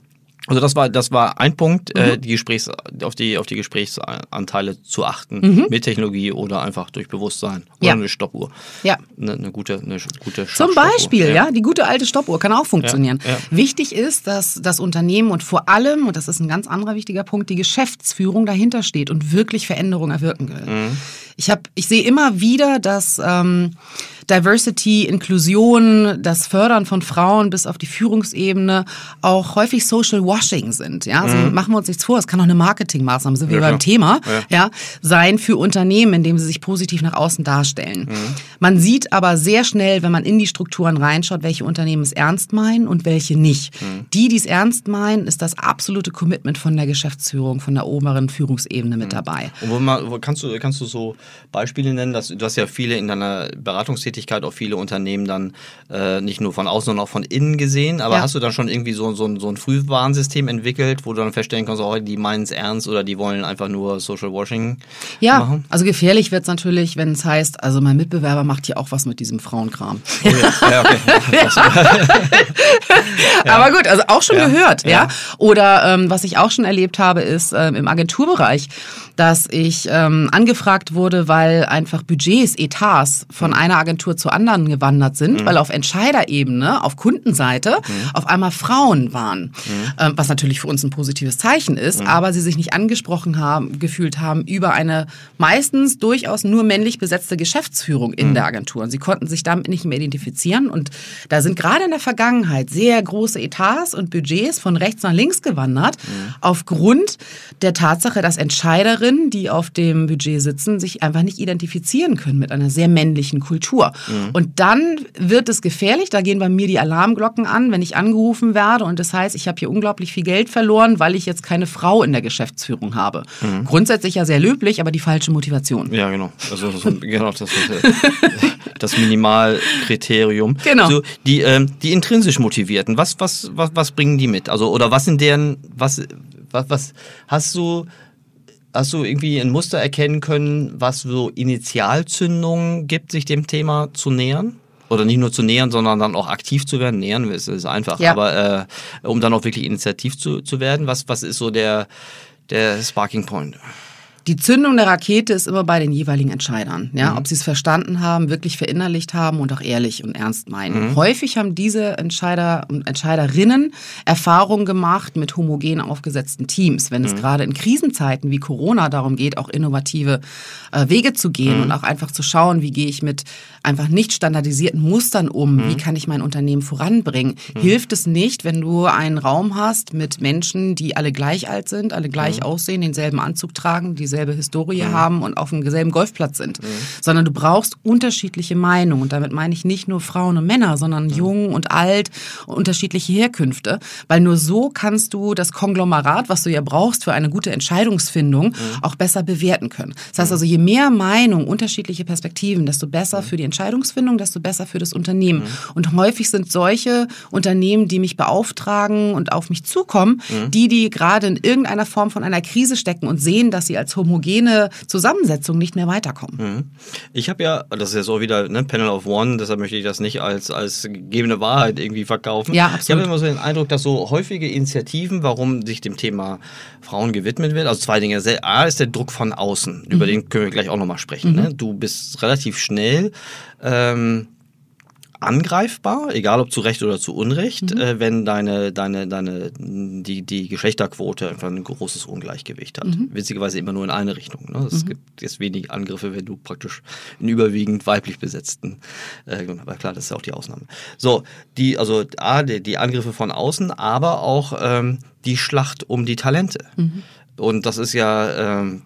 also das war, das war ein Punkt, Mhm. äh, die Gesprächs, auf die, auf die Gesprächsanteile zu achten, mit Technologie oder einfach durch Bewusstsein oder Mhm. Ja. eine Stoppuhr. Ja. Eine, eine gute, eine gute Zum Stoppuhr. Beispiel, ja. die gute alte Stoppuhr kann auch funktionieren. Ja, ja. Wichtig ist, dass das Unternehmen und vor allem, und das ist ein ganz anderer wichtiger Punkt, die Geschäftsführung dahinter steht und wirklich Veränderungen erwirken will. Mhm. Ich, hab, ich sehe immer wieder, dass ähm, Diversity, Inklusion, das Fördern von Frauen bis auf die Führungsebene auch häufig Social Washing sind. Ja, also machen wir uns nichts vor, es kann auch eine Marketingmaßnahme, sind wir Mhm. Ja, beim klar. Thema, Ja. ja, sein für Unternehmen, indem sie sich positiv nach außen darstellen. Man sieht aber sehr schnell, wenn man in die Strukturen reinschaut, welche Unternehmen es ernst meinen und welche nicht. Die, die es ernst meinen, ist das absolute Commitment von der Geschäftsführung, von der oberen Führungsebene mit dabei. Und wo man, kannst, du, kannst du so Beispiele nennen? Dass, du hast ja viele in deiner Beratungstätigkeit auch viele Unternehmen dann äh, nicht nur von außen, sondern auch von innen gesehen. Aber Ja. hast du dann schon irgendwie so, so, ein- so ein Frühwarnsystem entwickelt, wo du dann feststellen kannst, oh, die meinen es ernst oder die wollen einfach nur Social Washing Ja, machen? also gefährlich wird es natürlich, wenn es heißt, also mein Mitbewerber macht hier auch was mit diesem Frauenkram. Oh ja, ja okay. Aber gut, also auch schon Ja. gehört, ja. Ja. Oder ähm, was ich auch schon erlebt habe, ist ähm, im Agenturbereich, dass ich ähm, angefragt wurde, weil einfach Budgets, Etats von Mhm. einer Agentur zur anderen gewandert sind, weil auf Entscheiderebene, auf Kundenseite Mhm. auf einmal Frauen waren. Was natürlich für uns ein positives Zeichen ist, Mhm. aber sie sich nicht angesprochen haben, gefühlt haben über eine meistens durchaus nur männlich besetzte Geschäftsführung in Mhm. der Agentur. Und sie konnten sich damit nicht mehr identifizieren. Und da sind gerade in der Vergangenheit sehr große Etats und Budgets von rechts nach links gewandert, Mhm. aufgrund der Tatsache, dass Entscheiderinnen, die auf dem Budget sitzen, sich einfach nicht identifizieren können mit einer sehr männlichen Kultur. Mhm. Und dann wird es gefährlich. Da gehen bei mir die Alarmglocken an, wenn ich angerufen werde und das heißt, ich habe hier unglaublich viel Geld verloren, weil ich jetzt keine Frau in der Geschäftsführung habe. Grundsätzlich ja sehr löblich, aber die falsche Motivation. Ja, genau. Also so, genau das, äh, das Minimalkriterium. Genau. So, die, ähm, die intrinsisch motivierten, was, was, was, was bringen die mit? Also, oder was in deren, was, was, was hast du, hast du irgendwie ein Muster erkennen können, was so Initialzündungen gibt, sich dem Thema zu nähern? Oder nicht nur zu nähern, sondern dann auch aktiv zu werden. Nähern ist, ist einfach, Ja. aber äh, um dann auch wirklich initiativ zu, zu werden, was, was ist so der, der Sparking Point? die Zündung der Rakete ist immer bei den jeweiligen Entscheidern. Ja, mhm. ob sie es verstanden haben, wirklich verinnerlicht haben und auch ehrlich und ernst meinen. Mhm. Häufig haben diese Entscheider und Entscheiderinnen Erfahrungen gemacht mit homogen aufgesetzten Teams. Wenn es mhm. gerade in Krisenzeiten wie Corona darum geht, auch innovative äh, Wege zu gehen und mhm. auch einfach zu schauen, wie gehe ich mit einfach nicht standardisierten Mustern um, wie mhm. kann ich mein Unternehmen voranbringen, mhm. hilft es nicht, wenn du einen Raum hast mit Menschen, die alle gleich alt sind, alle gleich aussehen, denselben Anzug tragen, diese dieselbe Historie mhm. haben und auf demselben Golfplatz sind, mhm. sondern du brauchst unterschiedliche Meinungen. Und damit meine ich nicht nur Frauen und Männer, sondern mhm. jung und alt, unterschiedliche Herkünfte, weil nur so kannst du das Konglomerat, was du ja brauchst für eine gute Entscheidungsfindung, mhm. auch besser bewerten können. Das heißt mhm. also, je mehr Meinung, unterschiedliche Perspektiven, desto besser mhm. für die Entscheidungsfindung, desto besser für das Unternehmen. Und häufig sind solche Unternehmen, die mich beauftragen und auf mich zukommen, die, die gerade in irgendeiner Form von einer Krise stecken und sehen, dass sie als homogene Zusammensetzung nicht mehr weiterkommen. Mhm. Ich habe ja, das ist ja so wieder ne, Panel of One, deshalb möchte ich das nicht als, als gegebene Wahrheit irgendwie verkaufen. Ja, absolut. Ich habe immer so den Eindruck, dass so häufige Initiativen, warum sich dem Thema Frauen gewidmet wird, also zwei Dinge. A ist der Druck von außen, mhm. über den können wir gleich auch nochmal sprechen. Mhm. Ne? Du bist relativ schnell ähm, angreifbar, egal ob zu Recht oder zu Unrecht, mhm. äh, wenn deine, deine, deine, die, die Geschlechterquote einfach ein großes Ungleichgewicht hat. Mhm. Witzigerweise immer nur in eine Richtung. Ne? Es mhm. gibt jetzt wenig Angriffe, wenn du praktisch in überwiegend weiblich besetzten, äh, aber klar, das ist ja auch die Ausnahme. So, die, also A, die, die Angriffe von außen, aber auch ähm, die Schlacht um die Talente. Mhm. Und das ist ja, ähm,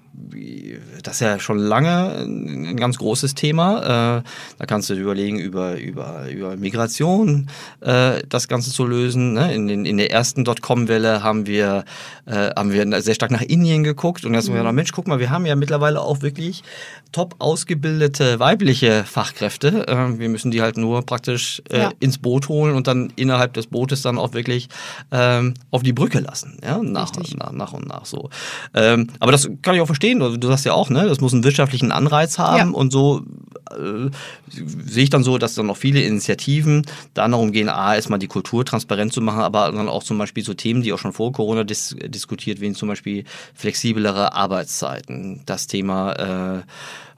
das ist ja schon lange ein ganz großes Thema. Äh, da kannst du dir überlegen, über, über, über Migration äh, das Ganze zu lösen. Ne? In, den, in der ersten Dotcom-Welle haben wir, äh, haben wir sehr stark nach Indien geguckt und jetzt haben wir gedacht, Mensch, guck mal, wir haben ja mittlerweile auch wirklich top ausgebildete weibliche Fachkräfte. Wir müssen die halt nur praktisch ja. ins Boot holen und dann innerhalb des Bootes dann auch wirklich ähm, auf die Brücke lassen. Ja? Nach, nach, nach und nach so. Ähm, aber das kann ich auch verstehen verstehen. Du sagst ja auch, ne, das muss einen wirtschaftlichen Anreiz haben ja. und so äh, sehe ich dann so, dass dann noch viele Initiativen dann darum gehen, a, erstmal die Kultur transparent zu machen, aber dann auch zum Beispiel so Themen, die auch schon vor Corona dis diskutiert werden, zum Beispiel flexiblere Arbeitszeiten. Das Thema äh,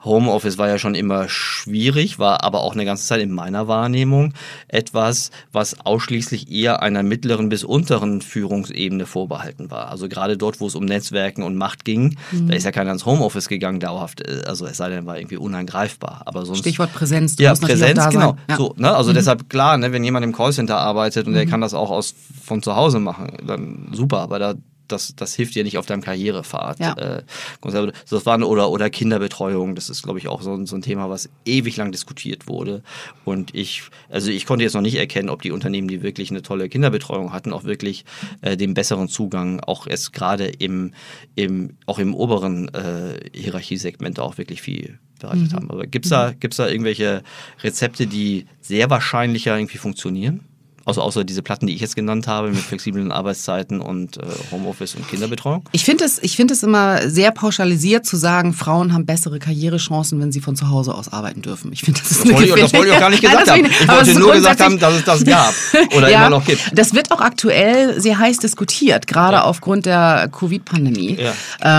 Homeoffice war ja schon immer schwierig, war aber auch eine ganze Zeit in meiner Wahrnehmung etwas, was ausschließlich eher einer mittleren bis unteren Führungsebene vorbehalten war. Also gerade dort, wo es um Netzwerken und Macht ging, mhm. da ist ja keiner ins Homeoffice gegangen dauerhaft. Also es sei denn, war irgendwie unangreifbar. Aber sonst, Stichwort Präsenz. Du ja, Präsenz, genau. Ja. So, ne? Also mhm. deshalb klar, ne, wenn jemand im Callcenter arbeitet und mhm. der kann das auch aus von zu Hause machen, dann super. Aber da das, das hilft dir nicht auf deinem Karrierepfad. Ja. Äh, das waren, oder, oder Kinderbetreuung, das ist, glaube ich, auch so, so ein Thema, was ewig lang diskutiert wurde. Und ich, also ich konnte jetzt noch nicht erkennen, ob die Unternehmen, die wirklich eine tolle Kinderbetreuung hatten, auch wirklich äh, den besseren Zugang, auch es gerade im, im, auch im oberen äh, Hierarchiesegment auch wirklich viel bereitet mhm. haben. Aber gibt es da, gibt's da irgendwelche Rezepte, die sehr wahrscheinlicher irgendwie funktionieren? Also außer diese Platten, die ich jetzt genannt habe, mit flexiblen Arbeitszeiten und äh, Homeoffice und Kinderbetreuung? Ich finde es, ich finde es immer sehr pauschalisiert zu sagen, Frauen haben bessere Karrierechancen, wenn sie von zu Hause aus arbeiten dürfen. Ich finde, das ist das wollte, ich, das wollte ich auch gar nicht gesagt haben. Ich wollte nur gesagt haben, dass es das gab oder ja, immer noch gibt. Das wird auch aktuell sehr heiß diskutiert, gerade ja. aufgrund der Covid-Pandemie. Ja.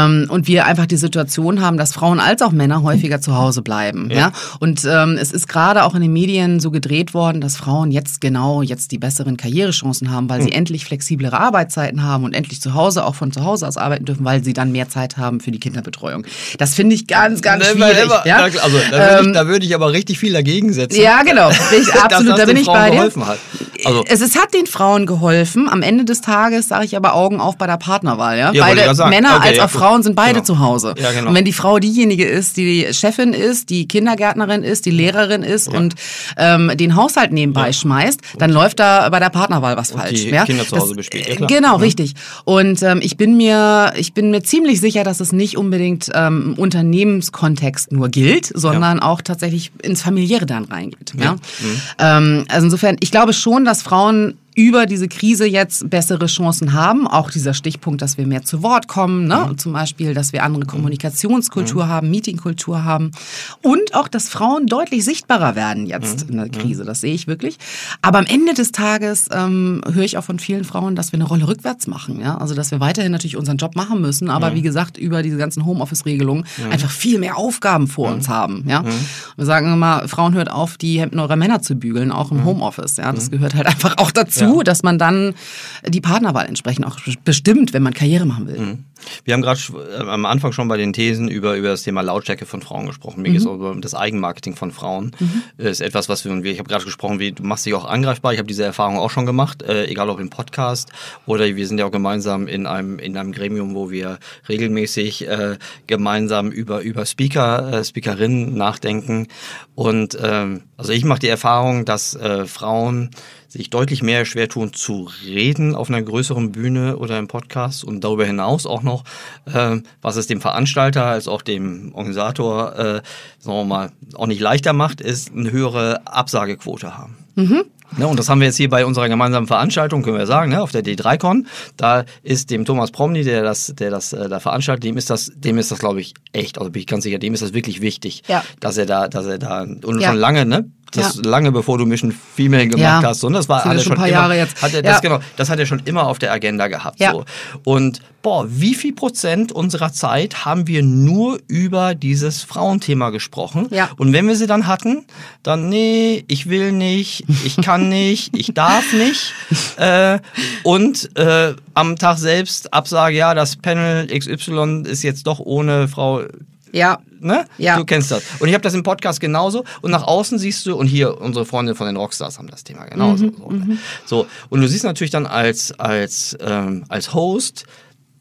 Ähm, und wir einfach die Situation haben, dass Frauen als auch Männer häufiger zu Hause bleiben. Ja. Und ähm, es ist gerade auch in den Medien so gedreht worden, dass Frauen jetzt genau jetzt die besseren Karrierechancen haben, weil mhm. sie endlich flexiblere Arbeitszeiten haben und endlich zu Hause auch von zu Hause aus arbeiten dürfen, weil sie dann mehr Zeit haben für die Kinderbetreuung. Das finde ich ganz, ganz never, schwierig. Never. Ja? Also da würde, ähm, ich, da würde, ich, aber richtig viel dagegen setzen. Ja, genau. Ich, absolut, da bin ich bei dir. Hat. Also, es, es hat den Frauen geholfen. Am Ende des Tages sage ich aber Augen auf bei der Partnerwahl. Ja? ja beide Männer okay, als auch ja, Frauen sind beide genau. zu Hause. Ja, genau. Und wenn die Frau diejenige ist, die Chefin ist, die Kindergärtnerin ist, die Lehrerin ist und ähm, den Haushalt nebenbei schmeißt, dann läuft da bei der Partnerwahl was und falsch. Die ja? Kinder zu Hause bespielt. Ja, genau, ja. richtig. Und ähm, ich bin mir, ich bin mir ziemlich sicher, dass es nicht unbedingt ähm, im Unternehmenskontext nur gilt, sondern ja. auch tatsächlich ins Familiäre dann reingeht. Ja? Mhm. Ähm, also insofern, ich glaube schon, dass Frauen über diese Krise jetzt bessere Chancen haben. Auch dieser Stichpunkt, dass wir mehr zu Wort kommen, ne? Mhm. zum Beispiel, dass wir andere Kommunikationskultur mhm. haben, Meetingkultur haben und auch, dass Frauen deutlich sichtbarer werden jetzt mhm. in der Krise. Das sehe ich wirklich. Aber am Ende des Tages ähm, höre ich auch von vielen Frauen, dass wir eine Rolle rückwärts machen. Ja? Also, dass wir weiterhin natürlich unseren Job machen müssen, aber wie gesagt, über diese ganzen Homeoffice-Regelungen einfach viel mehr Aufgaben vor uns haben. Ja? Wir sagen immer, Frauen hört auf, die Hemden eurer Männer zu bügeln, auch im Homeoffice. Ja? Das gehört halt einfach auch dazu, ja. dass man dann die Partnerwahl entsprechend auch bestimmt, wenn man Karriere machen will. Mhm. Wir haben gerade äh, am Anfang schon bei den Thesen über, über das Thema Lautstärke von Frauen gesprochen. Mir mhm. geht es um das Eigenmarketing von Frauen. Mhm. Ist etwas, was wir, ich habe gerade gesprochen, wie du machst dich auch angreifbar. Ich habe diese Erfahrung auch schon gemacht, äh, egal ob im Podcast oder wir sind ja auch gemeinsam in einem, in einem Gremium, wo wir regelmäßig äh, gemeinsam über, über Speaker, äh, Speakerinnen nachdenken. Und ähm, also ich mache die Erfahrung, dass äh, Frauen sich deutlich mehr schwer tun zu reden auf einer größeren Bühne oder im Podcast und darüber hinaus auch noch, äh, was es dem Veranstalter als auch dem Organisator, äh, sagen wir mal, auch nicht leichter macht, ist eine höhere Absagequote haben. Mhm. Ne, und das haben wir jetzt hier bei unserer gemeinsamen Veranstaltung, können wir sagen, ne, auf der D3Con. Da ist dem Thomas Promny, der das, der das äh, da veranstaltet, dem ist das, dem ist das, glaube ich, echt, also bin ich ganz sicher, dem ist das wirklich wichtig, ja. dass er da, dass er da und ja. schon lange, ne, das ja. lange bevor du Mission Female gemacht ja. hast. Und das war alles schon, schon ein paar immer, Jahre jetzt. Hat er, ja. das, genau, das hat er schon immer auf der Agenda gehabt. So. Und boah, wie viel Prozent unserer Zeit haben wir nur über dieses Frauenthema gesprochen? Ja. Und wenn wir sie dann hatten, dann nee, ich will nicht, ich kann nicht, ich darf nicht. Äh, und äh, am Tag selbst Absage, ja, das Panel XY ist jetzt doch ohne Frau ja. Ne? Ja. Du kennst das. Und ich habe das im Podcast genauso. Und nach außen siehst du, und hier unsere Freunde von den Rockstars haben das Thema genauso. Mhm, so, mhm. so, und du siehst natürlich dann als, als, ähm, als Host,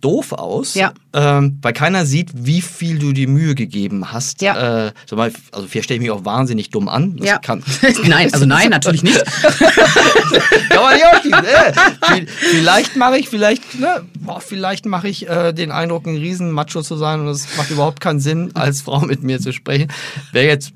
doof aus, ja. ähm, weil keiner sieht, wie viel du die Mühe gegeben hast. Ja. Äh, mal, also hier stelle ich mich auch wahnsinnig dumm an. Das ja. kann, nein, also nein, natürlich nicht. kann man nicht ausschließen. Äh, vielleicht mache ich, vielleicht, ne, boah, vielleicht mache ich äh, den Eindruck, ein Riesenmacho zu sein und es macht überhaupt keinen Sinn, als Frau mit mir zu sprechen. Wäre jetzt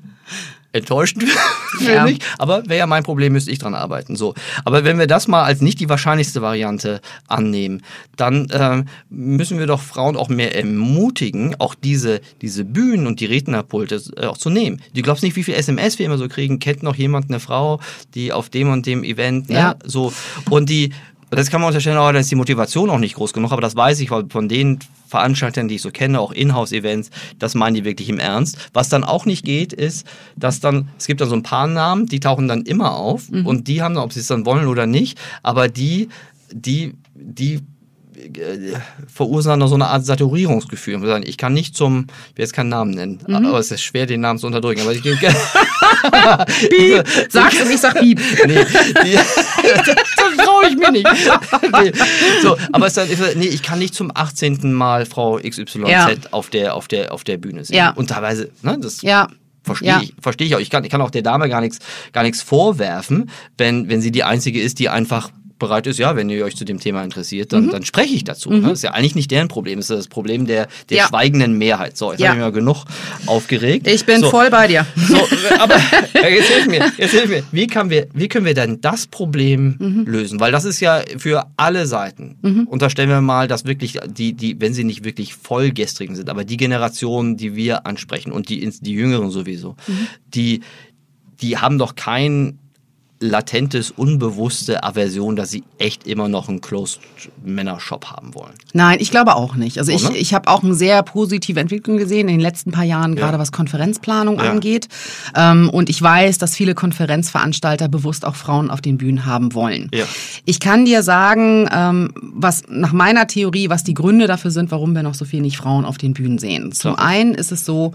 enttäuschend, finde ja. ich. Aber wäre ja mein Problem, müsste ich dran arbeiten. So. Aber wenn wir das mal als nicht die wahrscheinlichste Variante annehmen, dann äh, müssen wir doch Frauen auch mehr ermutigen, auch diese, diese Bühnen und die Rednerpulte äh, auch zu nehmen. Du glaubst nicht, wie viel SMS wir immer so kriegen. Kennt noch jemand eine Frau, die auf dem und dem Event, ne? Ja. so. Und die, das kann man unterstellen, aber da ist die Motivation auch nicht groß genug, aber das weiß ich, weil von den Veranstaltern, die ich so kenne, auch Inhouse-Events, das meinen die wirklich im Ernst. Was dann auch nicht geht, ist, dass dann, es gibt dann so ein paar Namen, die tauchen dann immer auf mhm. und die haben dann, ob sie es dann wollen oder nicht, aber die, die, die äh, verursachen so eine Art Saturierungsgefühl. Ich kann nicht zum, ich will jetzt keinen Namen nennen, mhm. aber es ist schwer, den Namen zu unterdrücken. Aber ich, Piep, sagst du, ich sag Piep. Nee, die, das traue ich mir nicht. Nee. So, aber es ist, nee, ich kann nicht zum 18. Mal Frau XYZ ja. auf, der, auf, der, auf der Bühne sehen. Ja. Und teilweise, ne, das ja. Verstehe ja. ich, verstehe ich auch. Ich kann, ich kann auch der Dame gar nichts, gar nichts vorwerfen, wenn, wenn sie die einzige ist, die einfach bereit ist, ja, wenn ihr euch zu dem Thema interessiert, dann, mhm. dann spreche ich dazu. Mhm. Das ist ja eigentlich nicht deren Problem, das ist das Problem der, der ja. schweigenden Mehrheit. So, jetzt ja. habe ich mir genug aufgeregt. Ich bin so. voll bei dir. So, aber jetzt hilf mir, jetzt hilf mir. Wie, kann wir, wie können wir denn das Problem mhm. lösen? Weil das ist ja für alle Seiten. Mhm. Unterstellen wir mal, dass wirklich die, die, wenn sie nicht wirklich vollgestrigen sind, aber die Generationen, die wir ansprechen und die, die Jüngeren sowieso, mhm. die, die haben doch kein latentes, unbewusste Aversion, dass sie echt immer noch einen Closed-Männer-Shop haben wollen. Nein, ich glaube auch nicht. Also ich, ich habe auch eine sehr positive Entwicklung gesehen in den letzten paar Jahren, ja. gerade was Konferenzplanung ja. angeht. Ähm, und ich weiß, dass viele Konferenzveranstalter bewusst auch Frauen auf den Bühnen haben wollen. Ja. Ich kann dir sagen, ähm, was nach meiner Theorie, was die Gründe dafür sind, warum wir noch so viel nicht Frauen auf den Bühnen sehen. Zum einen ist es so,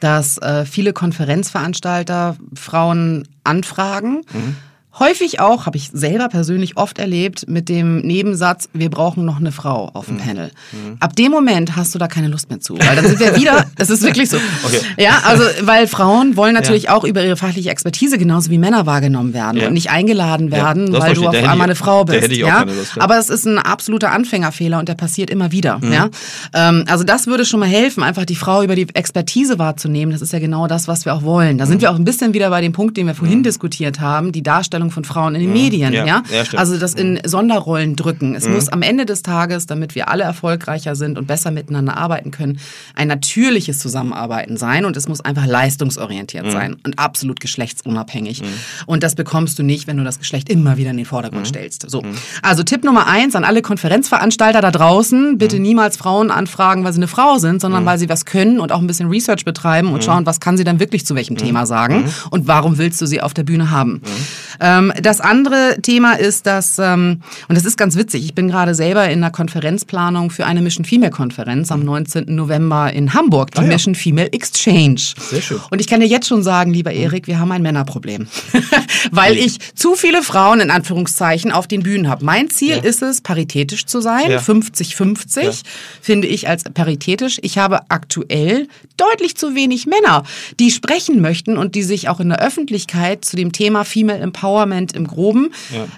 dass äh, viele Konferenzveranstalter Frauen anfragen. Mhm Häufig auch, habe ich selber persönlich oft erlebt, mit dem Nebensatz, wir brauchen noch eine Frau auf dem mhm. Panel. Mhm. Ab dem Moment hast du da keine Lust mehr zu. Weil dann sind wir wieder, es ist wirklich so. Okay. Ja, also, weil Frauen wollen natürlich ja. auch über ihre fachliche Expertise genauso wie Männer wahrgenommen werden ja. und nicht eingeladen werden, ja, weil du auf einmal eine Frau bist. Hätte ich auch ja? keine Lust, Aber es ist ein absoluter Anfängerfehler und der passiert immer wieder. Mhm. Ja? Ähm, also das würde schon mal helfen, einfach die Frau über die Expertise wahrzunehmen. Das ist ja genau das, was wir auch wollen. Da sind mhm. wir auch ein bisschen wieder bei dem Punkt, den wir vorhin mhm. diskutiert haben, die Darstellung Darstellung von Frauen in den Medien, ja. Ja, also das in Sonderrollen drücken. Es muss am Ende des Tages, damit wir alle erfolgreicher sind und besser miteinander arbeiten können, ein natürliches Zusammenarbeiten sein und es muss einfach leistungsorientiert sein und absolut geschlechtsunabhängig. Und das bekommst du nicht, wenn du das Geschlecht immer wieder in den Vordergrund stellst. So. Also Tipp Nummer eins an alle Konferenzveranstalter da draußen, bitte niemals Frauen anfragen, weil sie eine Frau sind, sondern weil sie was können und auch ein bisschen Research betreiben und schauen, was kann sie dann wirklich zu welchem Thema sagen und warum willst du sie auf der Bühne haben. Ähm, das andere Thema ist, dass, ähm, und das ist ganz witzig, ich bin gerade selber in einer Konferenzplanung für eine Mission Female Konferenz am 19. November in Hamburg, die Ah, ja. Mission Female Exchange. Sehr schön. Und ich kann dir jetzt schon sagen, lieber Erik, wir haben ein Männerproblem. Weil ich zu viele Frauen in Anführungszeichen auf den Bühnen habe. Mein Ziel Ja. ist es, paritätisch zu sein, Ja. 50-50, Ja. finde ich als paritätisch. Ich habe aktuell deutlich zu wenig Männer, die sprechen möchten und die sich auch in der Öffentlichkeit zu dem Thema Female Empowerment im Groben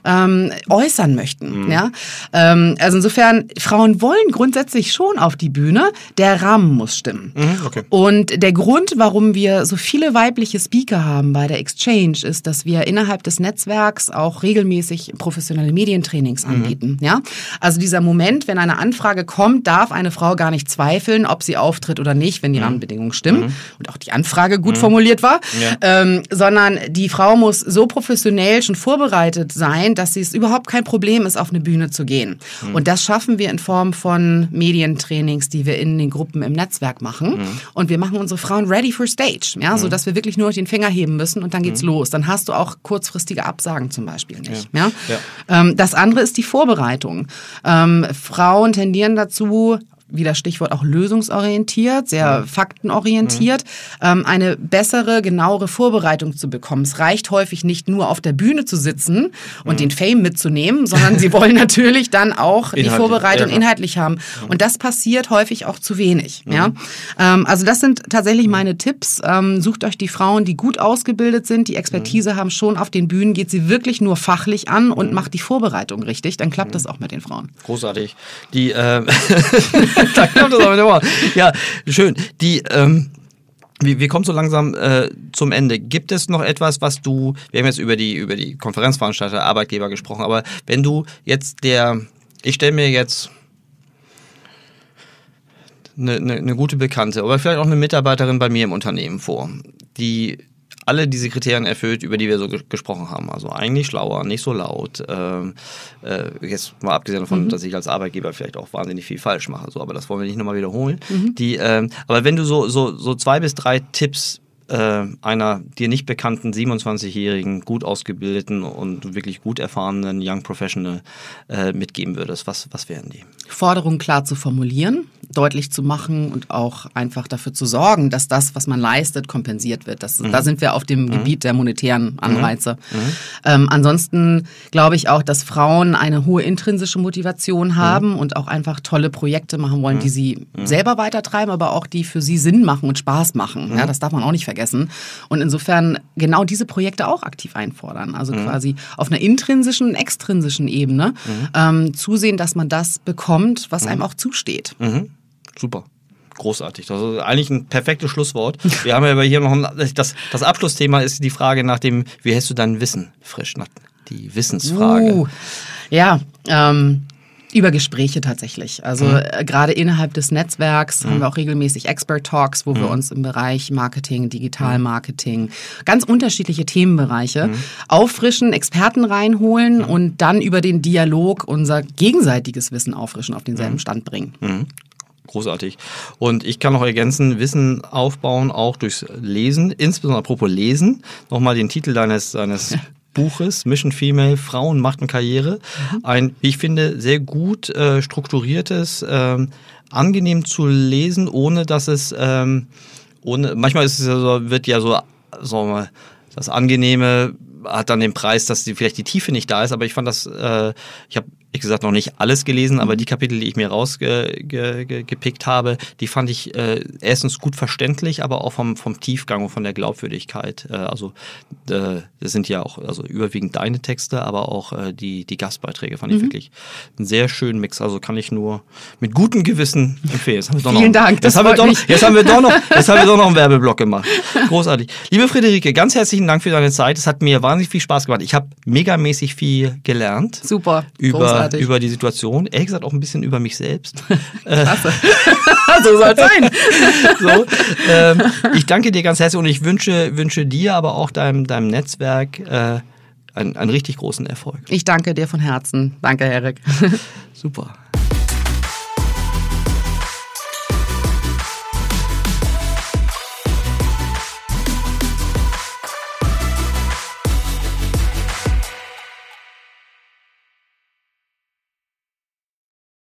ähm, äußern möchten. Ja? Ähm, also insofern, Frauen wollen grundsätzlich schon auf die Bühne, der Rahmen muss stimmen. okay. Und der Grund, warum wir so viele weibliche Speaker haben bei der Exchange, ist, dass wir innerhalb des Netzwerks auch regelmäßig professionelle Medientrainings anbieten. Ja? Also dieser Moment, wenn eine Anfrage kommt, darf eine Frau gar nicht zweifeln, ob sie auftritt oder nicht, wenn die Rahmenbedingungen stimmen und auch die Anfrage gut formuliert war, Ja. ähm, sondern die Frau muss so professionell schon vorbereitet sein, dass es überhaupt kein Problem ist, auf eine Bühne zu gehen. Und das schaffen wir in Form von Medientrainings, die wir in den Gruppen im Netzwerk machen. Und wir machen unsere Frauen ready for stage, ja, so dass wir wirklich nur den Finger heben müssen und dann geht's los. Dann hast du auch kurzfristige Absagen zum Beispiel nicht. Ja. Ja. Ähm, das andere ist die Vorbereitung. Ähm, Frauen tendieren dazu, wieder Stichwort auch lösungsorientiert, sehr faktenorientiert, ähm, eine bessere, genauere Vorbereitung zu bekommen. Es reicht häufig nicht nur auf der Bühne zu sitzen und den Fame mitzunehmen, sondern sie wollen natürlich dann auch die Inhaltlich, Vorbereitung ja, inhaltlich haben. Und das passiert häufig auch zu wenig. Ja? Ähm, also das sind tatsächlich meine Tipps. Ähm, sucht euch die Frauen, die gut ausgebildet sind, die Expertise haben schon auf den Bühnen, geht sie wirklich nur fachlich an und macht die Vorbereitung richtig, dann klappt das auch mit den Frauen. Großartig. Die, ähm, da klappt das aber immer. Ja, schön. Die, ähm, wir, wir kommen so langsam äh, zum Ende. Gibt es noch etwas, was du, wir haben jetzt über die, über die Konferenzveranstalter, Arbeitgeber gesprochen, aber wenn du jetzt der, ich stelle mir jetzt eine, eine, eine gute Bekannte oder vielleicht auch eine Mitarbeiterin bei mir im Unternehmen vor, die alle diese Kriterien erfüllt, über die wir so ge gesprochen haben. Also eigentlich schlauer, nicht so laut. Ähm, äh, jetzt mal abgesehen davon, dass ich als Arbeitgeber vielleicht auch wahnsinnig viel falsch mache. So, aber das wollen wir nicht nochmal wiederholen. Die, ähm, aber wenn du so, so, so zwei bis drei Tipps äh, einer dir nicht bekannten 27-jährigen, gut ausgebildeten und wirklich gut erfahrenen Young Professional äh, mitgeben würdest, was, was wären die? Forderungen klar zu formulieren, deutlich zu machen und auch einfach dafür zu sorgen, dass das, was man leistet, kompensiert wird. Das, Da sind wir auf dem Gebiet der monetären Anreize. Ähm, ansonsten glaube ich auch, dass Frauen eine hohe intrinsische Motivation haben und auch einfach tolle Projekte machen wollen, die sie selber weitertreiben, aber auch die für sie Sinn machen und Spaß machen. Ja, das darf man auch nicht vergessen. Und insofern genau diese Projekte auch aktiv einfordern. Also quasi auf einer intrinsischen und extrinsischen Ebene ähm, zusehen, dass man das bekommt, was einem auch zusteht. Mhm. Super. Großartig. Das ist eigentlich ein perfektes Schlusswort. Wir haben ja aber hier noch ein, das, das Abschlussthema ist die Frage nach dem, wie hältst du dein Wissen frisch? Nach die Wissensfrage. Uh, ja, ähm, über Gespräche tatsächlich. Also äh, gerade innerhalb des Netzwerks haben wir auch regelmäßig Expert Talks, wo wir uns im Bereich Marketing, Digitalmarketing, ganz unterschiedliche Themenbereiche auffrischen, Experten reinholen und dann über den Dialog unser gegenseitiges Wissen auffrischen, auf denselben Stand bringen. Großartig. Und ich kann noch ergänzen, Wissen aufbauen, auch durchs Lesen, insbesondere apropos Lesen. Nochmal den Titel deines, deines Buches, Mission Female, Frauen machten Karriere. Ein, wie ich finde, sehr gut äh, strukturiertes, ähm, angenehm zu lesen, ohne dass es, ähm, ohne, manchmal ist es ja so, wird ja so, sagen wir mal, das Angenehme hat dann den Preis, dass die, vielleicht die Tiefe nicht da ist, aber ich fand das, äh, ich habe ich gesagt, noch nicht alles gelesen, aber die Kapitel, die ich mir rausgepickt habe, die fand ich äh, erstens gut verständlich, aber auch vom, vom Tiefgang und von der Glaubwürdigkeit. Äh, also äh, das sind ja auch also überwiegend deine Texte, aber auch äh, die, die Gastbeiträge fand ich mhm. wirklich einen sehr schönen Mix. Also kann ich nur mit gutem Gewissen empfehlen. Vielen noch, Dank. Das haben wir doch, noch, jetzt haben wir doch noch, jetzt haben wir doch noch einen Werbeblock gemacht. Großartig. Liebe Friederike, ganz herzlichen Dank für deine Zeit. Es hat mir wahnsinnig viel Spaß gemacht. Ich habe megamäßig viel gelernt. Super. Über über die Situation, ehrlich gesagt auch ein bisschen über mich selbst. Klasse. so soll es sein. so, ähm, ich danke dir ganz herzlich und ich wünsche, wünsche dir, aber auch deinem, deinem Netzwerk äh, einen, einen richtig großen Erfolg. Ich danke dir von Herzen. Danke, Erik. Super.